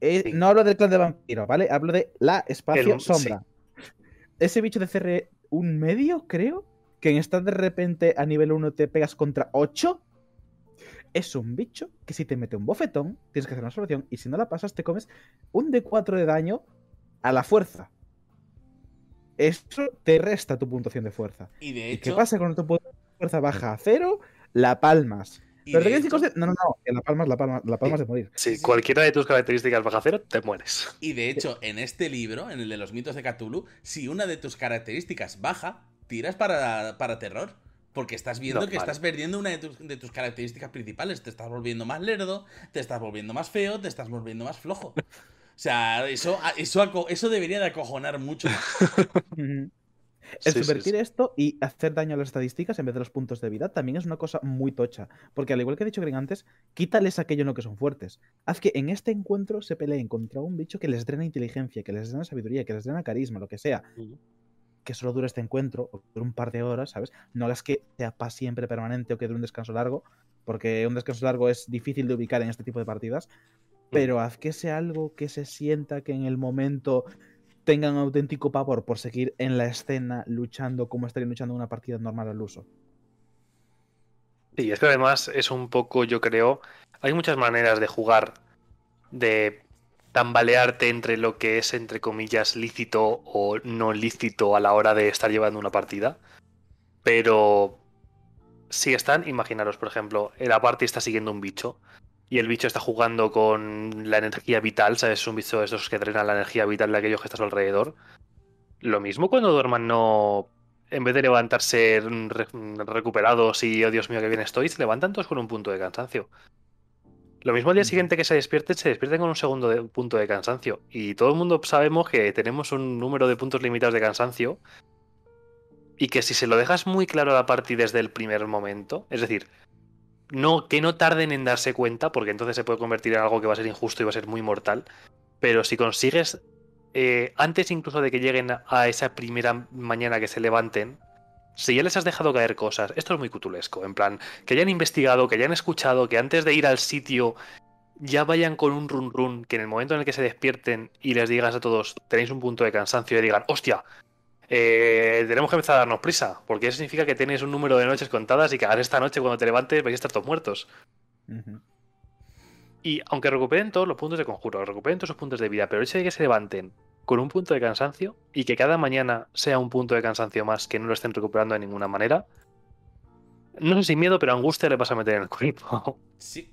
[SPEAKER 1] Eh,
[SPEAKER 3] Sí.
[SPEAKER 1] No hablo del clan de vampiro, ¿vale? Hablo de la espacio
[SPEAKER 3] El-
[SPEAKER 1] sombra. Ese bicho de CR un medio, creo, que en estar de repente a nivel 1 te pegas contra 8. Es un bicho que si te mete un bofetón, tienes que hacer una solución, y si no la pasas, te comes un D4 de daño a la fuerza. Eso te resta tu puntuación de fuerza.
[SPEAKER 2] Y de
[SPEAKER 1] ¿Y qué
[SPEAKER 2] hecho,
[SPEAKER 1] pasa cuando tu puntuación fuerza baja a cero? La palmas. Pero
[SPEAKER 2] de hecho-
[SPEAKER 1] No, no, no. Que la palmas, la palmas, la palmas de morir.
[SPEAKER 3] Si
[SPEAKER 2] Sí.
[SPEAKER 3] cualquiera de tus características baja cero, te mueres.
[SPEAKER 2] Y de hecho, en este libro, en el de los mitos de Cthulhu, si una de tus características baja, tiras para, para terror. Porque estás viendo que estás perdiendo una de tus, de tus características principales. Te estás volviendo más lerdo, te estás volviendo más feo, te estás volviendo más flojo. O sea, eso, eso, eso debería de acojonar mucho más.
[SPEAKER 1] El
[SPEAKER 3] sí,
[SPEAKER 1] subvertir
[SPEAKER 3] sí.
[SPEAKER 1] esto y hacer daño a las estadísticas en vez de los puntos de vida también es una cosa muy tocha. Porque al igual que he dicho Green antes, quítales aquello en lo que son fuertes. Haz que en este encuentro se peleen contra un bicho que les drena inteligencia, que les drena sabiduría, que les drena carisma, lo que sea. Que solo dure este encuentro, o dure un par de horas, ¿sabes? No hagas que sea para siempre permanente o que dure un descanso largo, porque un descanso largo es difícil de ubicar en este tipo de partidas. Pero haz que sea algo que se sienta que en el momento tengan auténtico pavor por seguir en la escena luchando como estarían luchando una partida normal al uso.
[SPEAKER 3] Sí, es que además es un poco, yo creo, hay muchas maneras de jugar, de tambalearte entre lo que es, entre comillas, lícito o no lícito a la hora de estar llevando una partida. Pero si están, imaginaros, por ejemplo, la party está siguiendo un bicho y el bicho está jugando con la energía vital, ¿sabes? Es un bicho de esos que drenan la energía vital de aquellos que están a su alrededor. Lo mismo cuando duerman no... En vez de levantarse re- recuperados y, oh Dios mío, que bien estoy, se levantan todos con un punto de cansancio. Lo mismo al día
[SPEAKER 1] Ujú.
[SPEAKER 3] siguiente que se despierten, se despierten con un segundo de- punto de cansancio. Y todo el mundo sabemos que tenemos un número de puntos limitados de cansancio. Y que si se lo dejas muy claro a la party desde el primer momento, es decir, no, que no tarden en darse cuenta, porque entonces se puede convertir en algo que va a ser injusto y va a ser muy mortal. Pero si consigues, eh, antes incluso de que lleguen a esa primera mañana que se levanten, si ya les has dejado caer cosas, esto es muy cutulesco, en plan, que hayan investigado, que hayan escuchado, que antes de ir al sitio ya vayan con un run run, que en el momento en el que se despierten y les digas a todos, tenéis un punto de cansancio y digan, hostia, eh, tenemos que empezar a darnos prisa, porque eso significa que tienes un número de noches contadas y que ahora esta noche cuando te levantes vais a estar todos muertos. Y aunque recuperen todos los puntos de conjuro, recuperen todos sus puntos de vida, pero el hecho de que se levanten con un punto de cansancio y que cada mañana sea un punto de cansancio más que no lo estén recuperando de ninguna manera, no sé si miedo, pero angustia le vas a meter en el cuerpo.
[SPEAKER 2] Sí.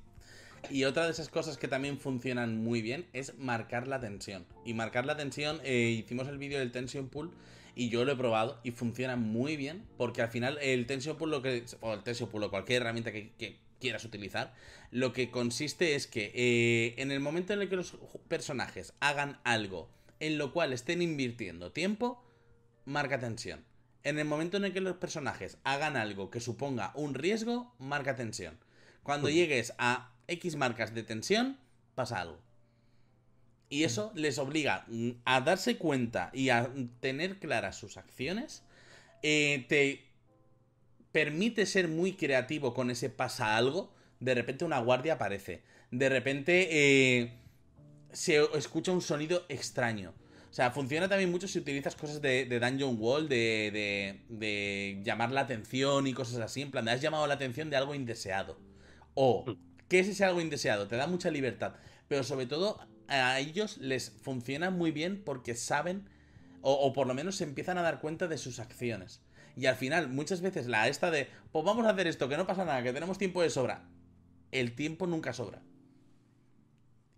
[SPEAKER 2] Y otra de esas cosas que también funcionan muy bien es marcar la tensión. Y marcar la tensión, eh, hicimos el vídeo del tension pool y yo lo he probado y funciona muy bien porque al final el tension pool, lo que, o el tension pool o cualquier herramienta que, que quieras utilizar, lo que consiste es que eh, en el momento en el que los personajes hagan algo en lo cual estén invirtiendo tiempo, marca tensión. En el momento en el que los personajes hagan algo que suponga un riesgo, marca tensión. Cuando llegues a X marcas de tensión, pasa algo. Y eso les obliga mm, a darse cuenta y a tener claras sus acciones. eh, te permite ser muy creativo con ese pasa algo. De repente una guardia aparece. De repente eh, se escucha un sonido extraño. O sea, funciona también mucho si utilizas cosas de, de Dungeon Wall, de, de, de llamar la atención y cosas así. En plan, has llamado la atención de algo indeseado. O que es ese algo indeseado, te da mucha libertad. Pero sobre todo a ellos les funciona muy bien porque saben, o, o por lo menos se empiezan a dar cuenta de sus acciones. Y al final, muchas veces la esta de, pues vamos a hacer esto, que no pasa nada, que tenemos tiempo de sobra. El tiempo nunca sobra.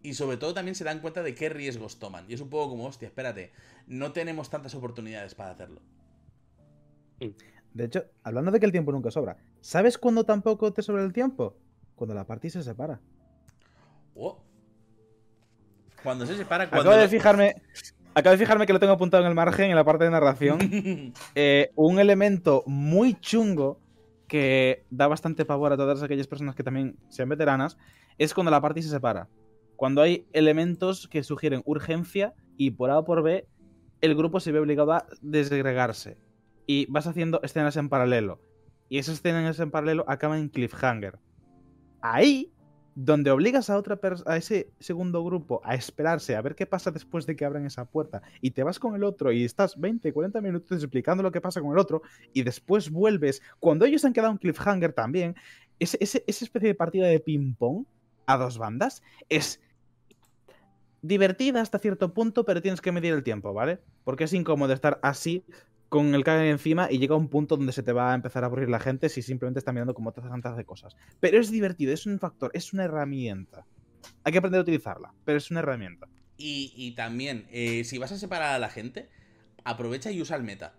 [SPEAKER 2] Y sobre todo también se dan cuenta de qué riesgos toman. Y es un poco como, hostia, espérate, no tenemos tantas oportunidades para hacerlo.
[SPEAKER 1] De hecho, hablando de que el tiempo nunca sobra, ¿sabes cuándo tampoco te sobra el tiempo? Cuando la partida se separa.
[SPEAKER 2] Oh. Cuando se separa, cuando...
[SPEAKER 1] Acabo de fijarme. Acabo de fijarme que lo tengo apuntado en el margen, en la parte de narración. eh, un elemento muy chungo que da bastante pavor a todas aquellas personas que también sean veteranas es cuando la partida se separa. Cuando hay elementos que sugieren urgencia y por A o por B el grupo se ve obligado a desagregarse. Y vas haciendo escenas en paralelo. Y esas escenas en paralelo acaban en cliffhanger. Ahí, donde obligas a otra a ese segundo grupo a esperarse a ver qué pasa después de que abran esa puerta y te vas con el otro y estás 20, 40 minutos explicando lo que pasa con el otro y después vuelves, cuando ellos han quedado en cliffhanger también, ese, ese, esa especie de partida de ping-pong a dos bandas es divertida hasta cierto punto, pero tienes que medir el tiempo, ¿vale? Porque es incómodo estar así con el cague encima y llega un punto donde se te va a empezar a aburrir la gente si simplemente está mirando como otras tantas de cosas. Pero es divertido, es un factor, es una herramienta. Hay que aprender a utilizarla, pero es una herramienta.
[SPEAKER 2] Y, y también, eh, si vas a separar a la gente, aprovecha y usa el meta.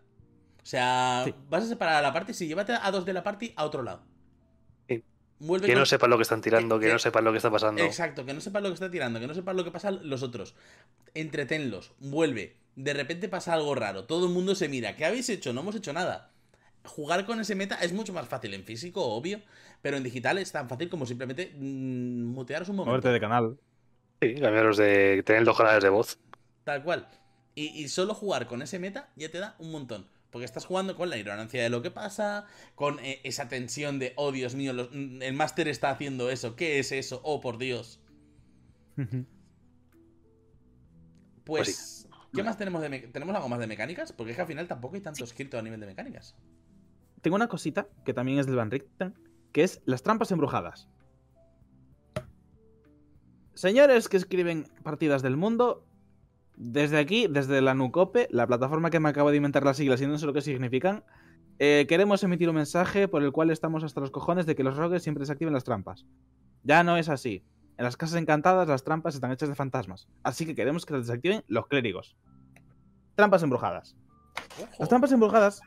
[SPEAKER 2] O sea,
[SPEAKER 1] Sí.
[SPEAKER 2] vas a separar a la party, sí, llévate a dos de la party a otro lado.
[SPEAKER 3] Sí.
[SPEAKER 2] Vuelve
[SPEAKER 3] Que
[SPEAKER 2] con-
[SPEAKER 3] no sepan lo que están tirando, que
[SPEAKER 2] que-
[SPEAKER 3] no sepan lo que está pasando.
[SPEAKER 2] Exacto, que no sepan lo que está tirando, que no sepan lo que pasa los otros. Entretenlos, vuelve. De repente pasa algo raro, todo el mundo se mira. ¿Qué habéis hecho? No hemos hecho nada. Jugar con ese meta es mucho más fácil en físico, obvio, pero en digital es tan fácil como simplemente mm, mutearos un momento.
[SPEAKER 1] Moverte de canal.
[SPEAKER 3] Sí, cambiaros de tener dos canales de voz.
[SPEAKER 2] Tal cual. Y, y solo jugar con ese meta ya te da un montón. Porque estás jugando con la ignorancia de lo que pasa, con eh, esa tensión de, oh Dios mío, los- mm, el máster está haciendo eso, ¿qué es eso? Oh, por Dios. Pues,
[SPEAKER 3] Pues
[SPEAKER 2] ¿qué más tenemos de ¿Tenemos algo más de mecánicas? Porque es que al final tampoco hay tanto escrito a nivel de mecánicas.
[SPEAKER 1] Tengo una cosita que también es del Van Richten, que es las trampas embrujadas. Señores que escriben partidas del mundo, desde aquí, desde la Nucope, la plataforma que me acabo de inventar las siglas y no sé lo que significan, eh, queremos emitir un mensaje por el cual estamos hasta los cojones de que los rogues siempre desactiven las trampas. Ya no es así. En las casas encantadas las trampas están hechas de fantasmas. Así que queremos que las desactiven los clérigos. Trampas embrujadas. Las trampas embrujadas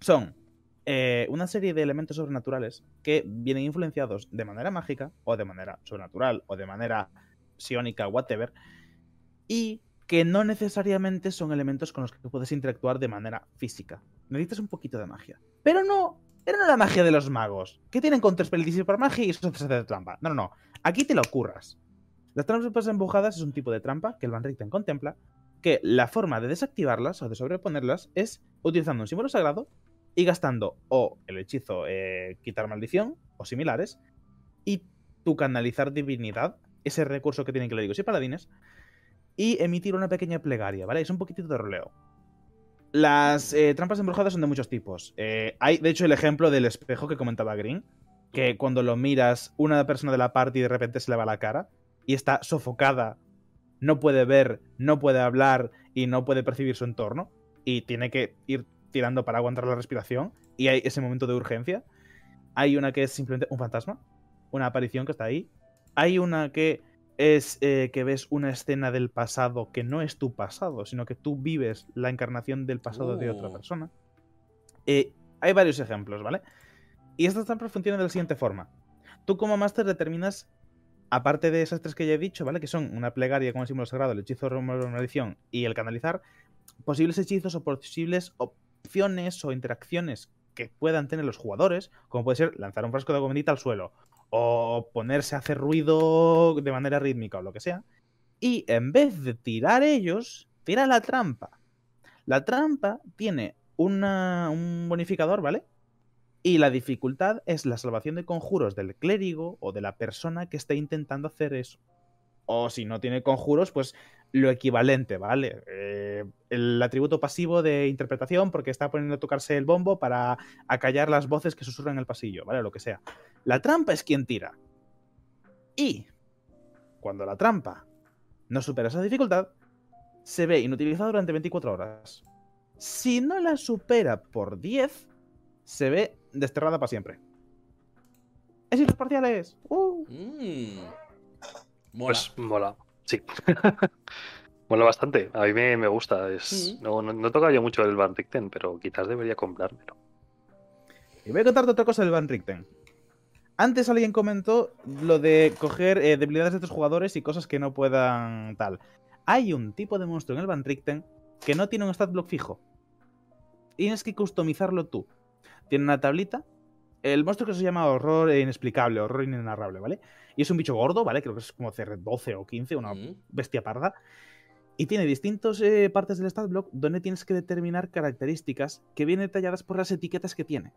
[SPEAKER 1] son eh, una serie de elementos sobrenaturales que vienen influenciados de manera mágica, o de manera sobrenatural, o de manera psiónica, whatever, y que no necesariamente son elementos con los que puedes interactuar de manera física. Necesitas un poquito de magia. Pero no, pero no la magia de los magos, que tienen contra para magia y eso se hace de trampa. No, no, no. Aquí te lo ocurras. Las trampas empujadas es un tipo de trampa que el Van Richten contempla, que la forma de desactivarlas o de sobreponerlas es utilizando un símbolo sagrado y gastando o el hechizo eh, quitar maldición o similares y tu canalizar divinidad, ese recurso que tienen clérigos y paladines, y emitir una pequeña plegaria, ¿vale? Es un poquitito de roleo. Las eh, trampas embrujadas son de muchos tipos. Eh, hay, de hecho, el ejemplo del espejo que comentaba Green, que cuando lo miras, una persona de la party de repente se le va la cara y está sofocada, no puede ver, no puede hablar y no puede percibir su entorno y tiene que ir tirando para aguantar la respiración y hay ese momento de urgencia. Hay una que es simplemente un fantasma, una aparición que está ahí. Hay una que es eh, que ves una escena del pasado que no es tu pasado, sino que tú vives la encarnación del pasado de otra
[SPEAKER 2] Oh.
[SPEAKER 1] persona. Eh, hay varios ejemplos, ¿vale? Y estas trampas funcionan de la siguiente forma. Tú como máster determinas, aparte de esas tres que ya he dicho, ¿vale? Que son una plegaria con el símbolo sagrado, el hechizo de maldición y el canalizar, posibles hechizos o posibles opciones o interacciones que puedan tener los jugadores, como puede ser lanzar un frasco de agua bendita al suelo, o ponerse a hacer ruido de manera rítmica o lo que sea. Y en vez de tirar ellos, tira la trampa. La trampa tiene un bonificador, ¿vale? Y la dificultad es la salvación de conjuros del clérigo o de la persona que esté intentando hacer eso. O si no tiene conjuros, pues lo equivalente, ¿vale? Eh, el atributo pasivo de interpretación porque está poniendo a tocarse el bombo para acallar las voces que susurran en el pasillo, ¿vale? Lo que sea. La trampa es quien tira. Y cuando la trampa no supera esa dificultad, se ve inutilizada durante 24 horas. Si no la supera por 10, se ve desterrada para siempre. ¿Es y los parciales? ¡Uh!
[SPEAKER 2] Mm. Mola.
[SPEAKER 3] Pues mola, sí. mola bastante. A mí me, me gusta. Es,
[SPEAKER 2] Mm.
[SPEAKER 3] no, no, no toca yo mucho el Van Richten, pero quizás debería comprármelo.
[SPEAKER 1] Y voy a contarte otra cosa del Van Richten. Antes alguien comentó lo de coger eh, debilidades de otros jugadores y cosas que no puedan tal. Hay un tipo de monstruo en el Van Richten que no tiene un stat block fijo. Tienes que customizarlo tú. Tiene una tablita. El monstruo que se llama horror inexplicable, horror inenarrable, ¿vale? Y es un bicho gordo, ¿vale? Creo que es como CR12 o 15, una
[SPEAKER 2] Mm.
[SPEAKER 1] bestia parda. Y tiene distintas eh, partes del stat block donde tienes que determinar características que vienen detalladas por las etiquetas que tiene.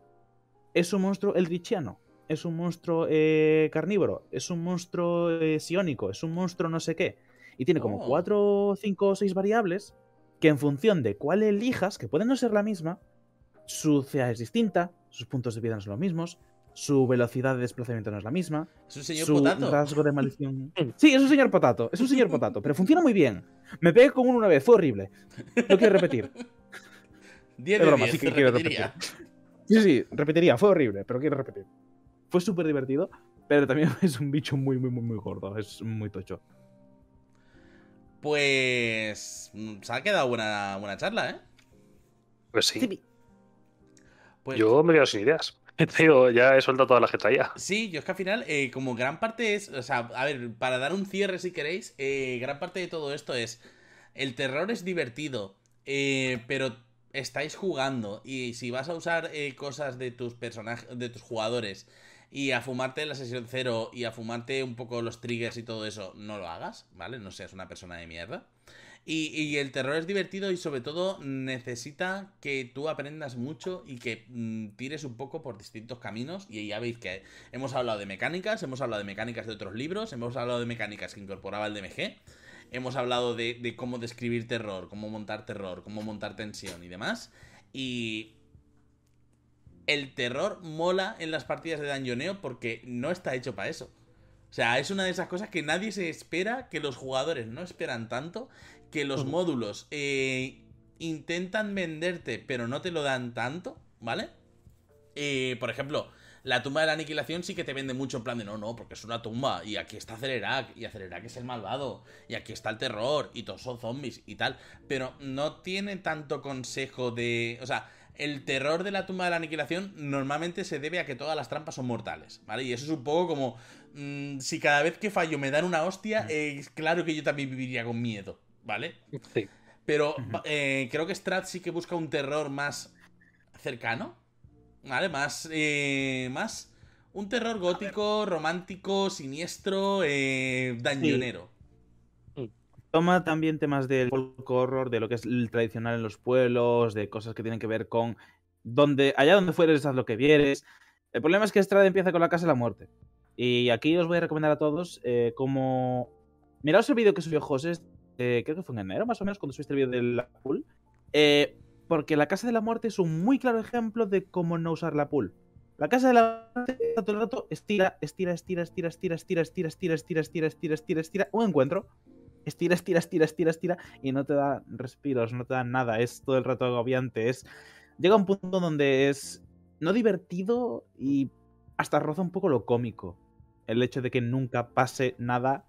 [SPEAKER 1] Es un monstruo eldritchiano, es un monstruo eh, carnívoro, es un monstruo eh, psiónico, es un monstruo no sé qué. Y tiene como
[SPEAKER 2] Oh.
[SPEAKER 1] 4, 5 o 6 variables que en función de cuál elijas, que pueden no ser la misma, su CA es distinta, sus puntos de vida no son los mismos, su velocidad de desplazamiento no es la misma,
[SPEAKER 2] Es un señor
[SPEAKER 1] su
[SPEAKER 2] potato.
[SPEAKER 1] rasgo de maldición. Sí, es un señor potato, es un señor potato, pero funciona muy bien. Me pegué con uno una vez, fue horrible. No quiero repetir.
[SPEAKER 2] 10
[SPEAKER 1] Es
[SPEAKER 2] de
[SPEAKER 1] broma,
[SPEAKER 2] 10,
[SPEAKER 1] sí que quiero
[SPEAKER 2] repetiría.
[SPEAKER 1] Sí, sí, repetiría, fue horrible, pero quiero repetir. Fue súper divertido, pero también es un bicho muy, muy, muy, muy gordo, es muy tocho.
[SPEAKER 2] Pues. mm, Se ha quedado buena, buena charla, ¿eh?
[SPEAKER 3] Pues sí.
[SPEAKER 1] Sí,
[SPEAKER 2] Pues,
[SPEAKER 3] Yo me quedo sin ideas. Digo, ya he soltado todas las que traía.
[SPEAKER 2] Sí, yo es que al final, eh, como gran parte es. O sea, a ver, para dar un cierre si queréis, eh, gran parte de todo esto es. El terror es divertido, eh, pero estáis jugando. Y si vas a usar eh, cosas de tus personajes, de tus jugadores, y a fumarte la sesión cero y a fumarte un poco los triggers y todo eso, no lo hagas, ¿vale? No seas una persona de mierda. Y, el terror es divertido y sobre todo necesita que tú aprendas mucho y que mm, tires un poco por distintos caminos. Y ya veis que hemos hablado de mecánicas, hemos hablado de mecánicas de otros libros, hemos hablado de mecánicas que incorporaba el DMG, hemos hablado de, cómo describir terror, cómo montar terror, cómo montar tensión y demás. Y el terror mola en las partidas de Dungeoneo porque no está hecho para eso. O sea, es una de esas cosas que nadie se espera, que los jugadores no esperan tanto, que los módulos eh, intentan venderte, pero no te lo dan tanto, ¿vale? Eh, por ejemplo, la tumba de la aniquilación sí que te vende mucho en plan de no, no, porque es una tumba, y aquí está Celerac, y Celerac es el malvado, y aquí está el terror, y todos son zombies y tal, pero no tiene tanto consejo de. O sea, el terror de la tumba de la aniquilación normalmente se debe a que todas las trampas son mortales, ¿vale? Y eso es un poco como. mm, si cada vez que fallo me dan una hostia, eh, claro que yo también viviría con miedo, ¿vale?
[SPEAKER 3] Sí.
[SPEAKER 2] Pero eh, creo que Strat sí que busca un terror más cercano. ¿Vale? Más. eh, más. Un terror gótico, romántico, siniestro, eh, dañonero.
[SPEAKER 1] Toma también temas del folk horror, de lo que es el tradicional en los pueblos, de cosas que tienen que ver con donde allá donde fueres haz lo que vieres. El problema es que Strad empieza con la casa de la muerte. Y aquí os voy a recomendar a todos eh, como... Miraos el vídeo que subió José, eh, creo que fue en enero más o menos, cuando subiste el vídeo de la pool. Eh, porque la casa de la muerte es un muy claro ejemplo de cómo no usar la pool. La casa de la muerte está todo el rato estira, estira, estira, estira, estira, estira, estira, estira, estira, estira, estira, estira, estira, un encuentro estira, estira, estira, estira, estira, y no te da respiros, no te da nada, es todo el rato agobiante, es... Llega un punto donde es no divertido y hasta roza un poco lo cómico. El hecho de que nunca pase nada,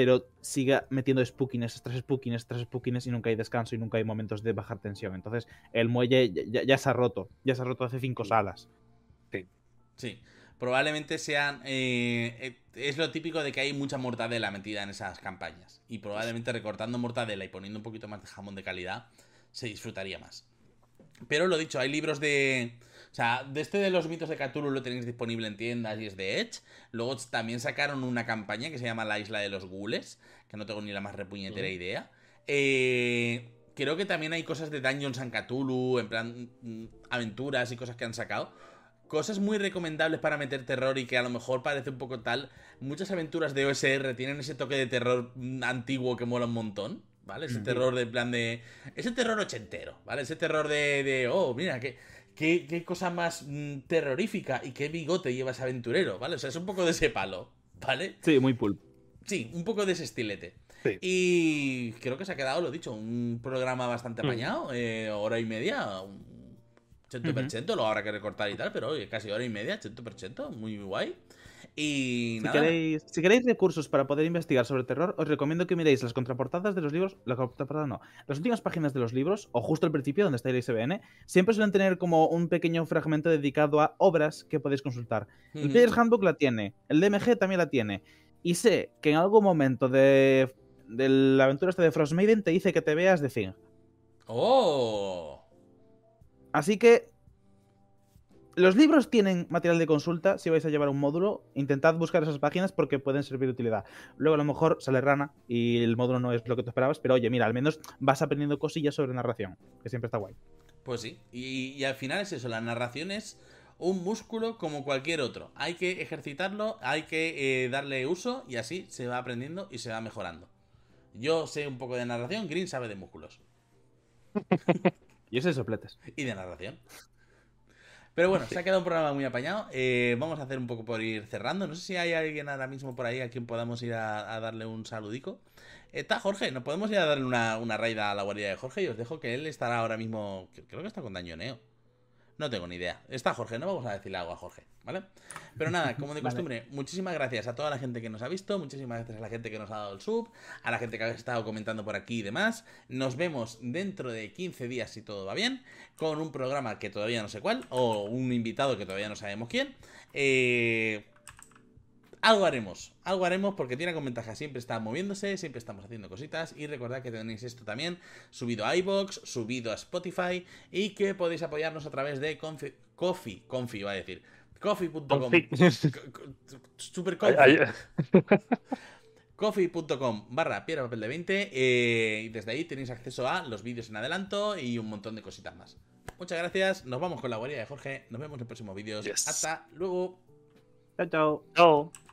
[SPEAKER 1] pero siga metiendo spookiness tras spookiness tras spookiness y nunca hay descanso y nunca hay momentos de bajar tensión. Entonces el muelle ya, ya- ya se ha roto, ya se ha roto hace cinco salas.
[SPEAKER 2] Sí. Probablemente sean. eh, eh, es lo típico de que hay mucha mortadela metida en esas campañas. Y probablemente recortando mortadela y poniendo un poquito más de jamón de calidad, se disfrutaría más. Pero lo dicho, hay libros de. O sea, de este de los mitos de Cthulhu lo tenéis disponible en tiendas y es de Edge. Luego también sacaron una campaña que se llama La Isla de los Gules, que no tengo ni la más repuñetera idea. Eh, creo que también hay cosas de Dungeons and Cthulhu, en plan mm, aventuras y cosas que han sacado. Cosas muy recomendables para meter terror y que a lo mejor parece un poco tal. Muchas aventuras de OSR tienen ese toque de terror mm, antiguo que mola un montón, ¿vale? Ese terror de plan de... Ese terror ochentero, ¿vale? Ese terror de... de, oh, mira, qué, qué, qué cosa más mm, terrorífica y qué bigote lleva ese aventurero, ¿vale? O sea, es un poco de ese palo, ¿Vale?
[SPEAKER 1] Sí, muy pulp.
[SPEAKER 2] Sí, un poco de ese estilete.
[SPEAKER 3] Sí.
[SPEAKER 2] Y creo que se ha quedado, lo dicho, un programa bastante
[SPEAKER 3] Mm.
[SPEAKER 2] apañado, eh, hora y media, un 100%, lo habrá que recortar y tal, pero oye, casi hora y media, 100%, muy guay. Y
[SPEAKER 1] Si
[SPEAKER 2] nada,
[SPEAKER 1] queréis, si queréis recursos para poder investigar sobre terror, os recomiendo que miréis las contraportadas de los libros. La contraportada no. Las últimas páginas de los libros, o justo al principio, donde está el ISBN, siempre suelen tener como un pequeño fragmento dedicado a obras que podéis consultar. El. Player's Handbook la tiene, el DMG también la tiene. Y sé que en algún momento de, de la aventura esta de Frostmaiden te dice que te veas de Thing.
[SPEAKER 2] ¡Oh!
[SPEAKER 1] Así que los libros tienen material de consulta. Si vais a llevar un módulo, intentad buscar esas páginas porque pueden servir de utilidad. Luego a lo mejor sale rana y el módulo no es lo que tú esperabas, pero oye, mira, al menos vas aprendiendo cosillas sobre narración, que siempre está guay.
[SPEAKER 2] Pues sí, y, y al final es eso, la narración es un músculo como cualquier otro. Hay que ejercitarlo, hay que eh, darle uso y así se va aprendiendo y se va mejorando. Yo sé un poco de narración, Green sabe de músculos
[SPEAKER 1] Y ese sopletes.
[SPEAKER 2] y de narración. Pero bueno, se ha quedado un programa muy apañado. Eh, vamos a hacer un poco por ir cerrando. No sé si hay alguien ahora mismo por ahí a quien podamos ir a, a darle un saludico. Está Jorge, nos podemos ir a darle una, una raida a la guardia de Jorge y os dejo que él estará ahora mismo. Creo que está con dañoneo. No tengo ni idea. Está Jorge, no vamos a decirle algo a Jorge, ¿vale? Pero nada, como de
[SPEAKER 1] Vale.
[SPEAKER 2] costumbre, muchísimas gracias a toda la gente que nos ha visto, muchísimas gracias a la gente que nos ha dado el sub, a la gente que ha estado comentando por aquí y demás. Nos vemos dentro de 15 días, si todo va bien, con un programa que todavía no sé cuál, o un invitado que todavía no sabemos quién. Eh, algo haremos, algo haremos porque tiene con ventaja, siempre está moviéndose, siempre estamos haciendo cositas y recordad que tenéis esto también subido a iBox, subido a Spotify y que podéis apoyarnos a través de Confi, Coffee, Confi iba a decir, coffee.com, super
[SPEAKER 3] ay,
[SPEAKER 2] coffee.com barra piedra papel de 20 eh, y desde ahí tenéis acceso a los vídeos en adelanto y un montón de cositas más. Muchas gracias, nos vamos con la guardia de Jorge, nos vemos en próximos vídeos,
[SPEAKER 3] Yes.
[SPEAKER 2] hasta luego.
[SPEAKER 1] Chao, chao.
[SPEAKER 3] Chao.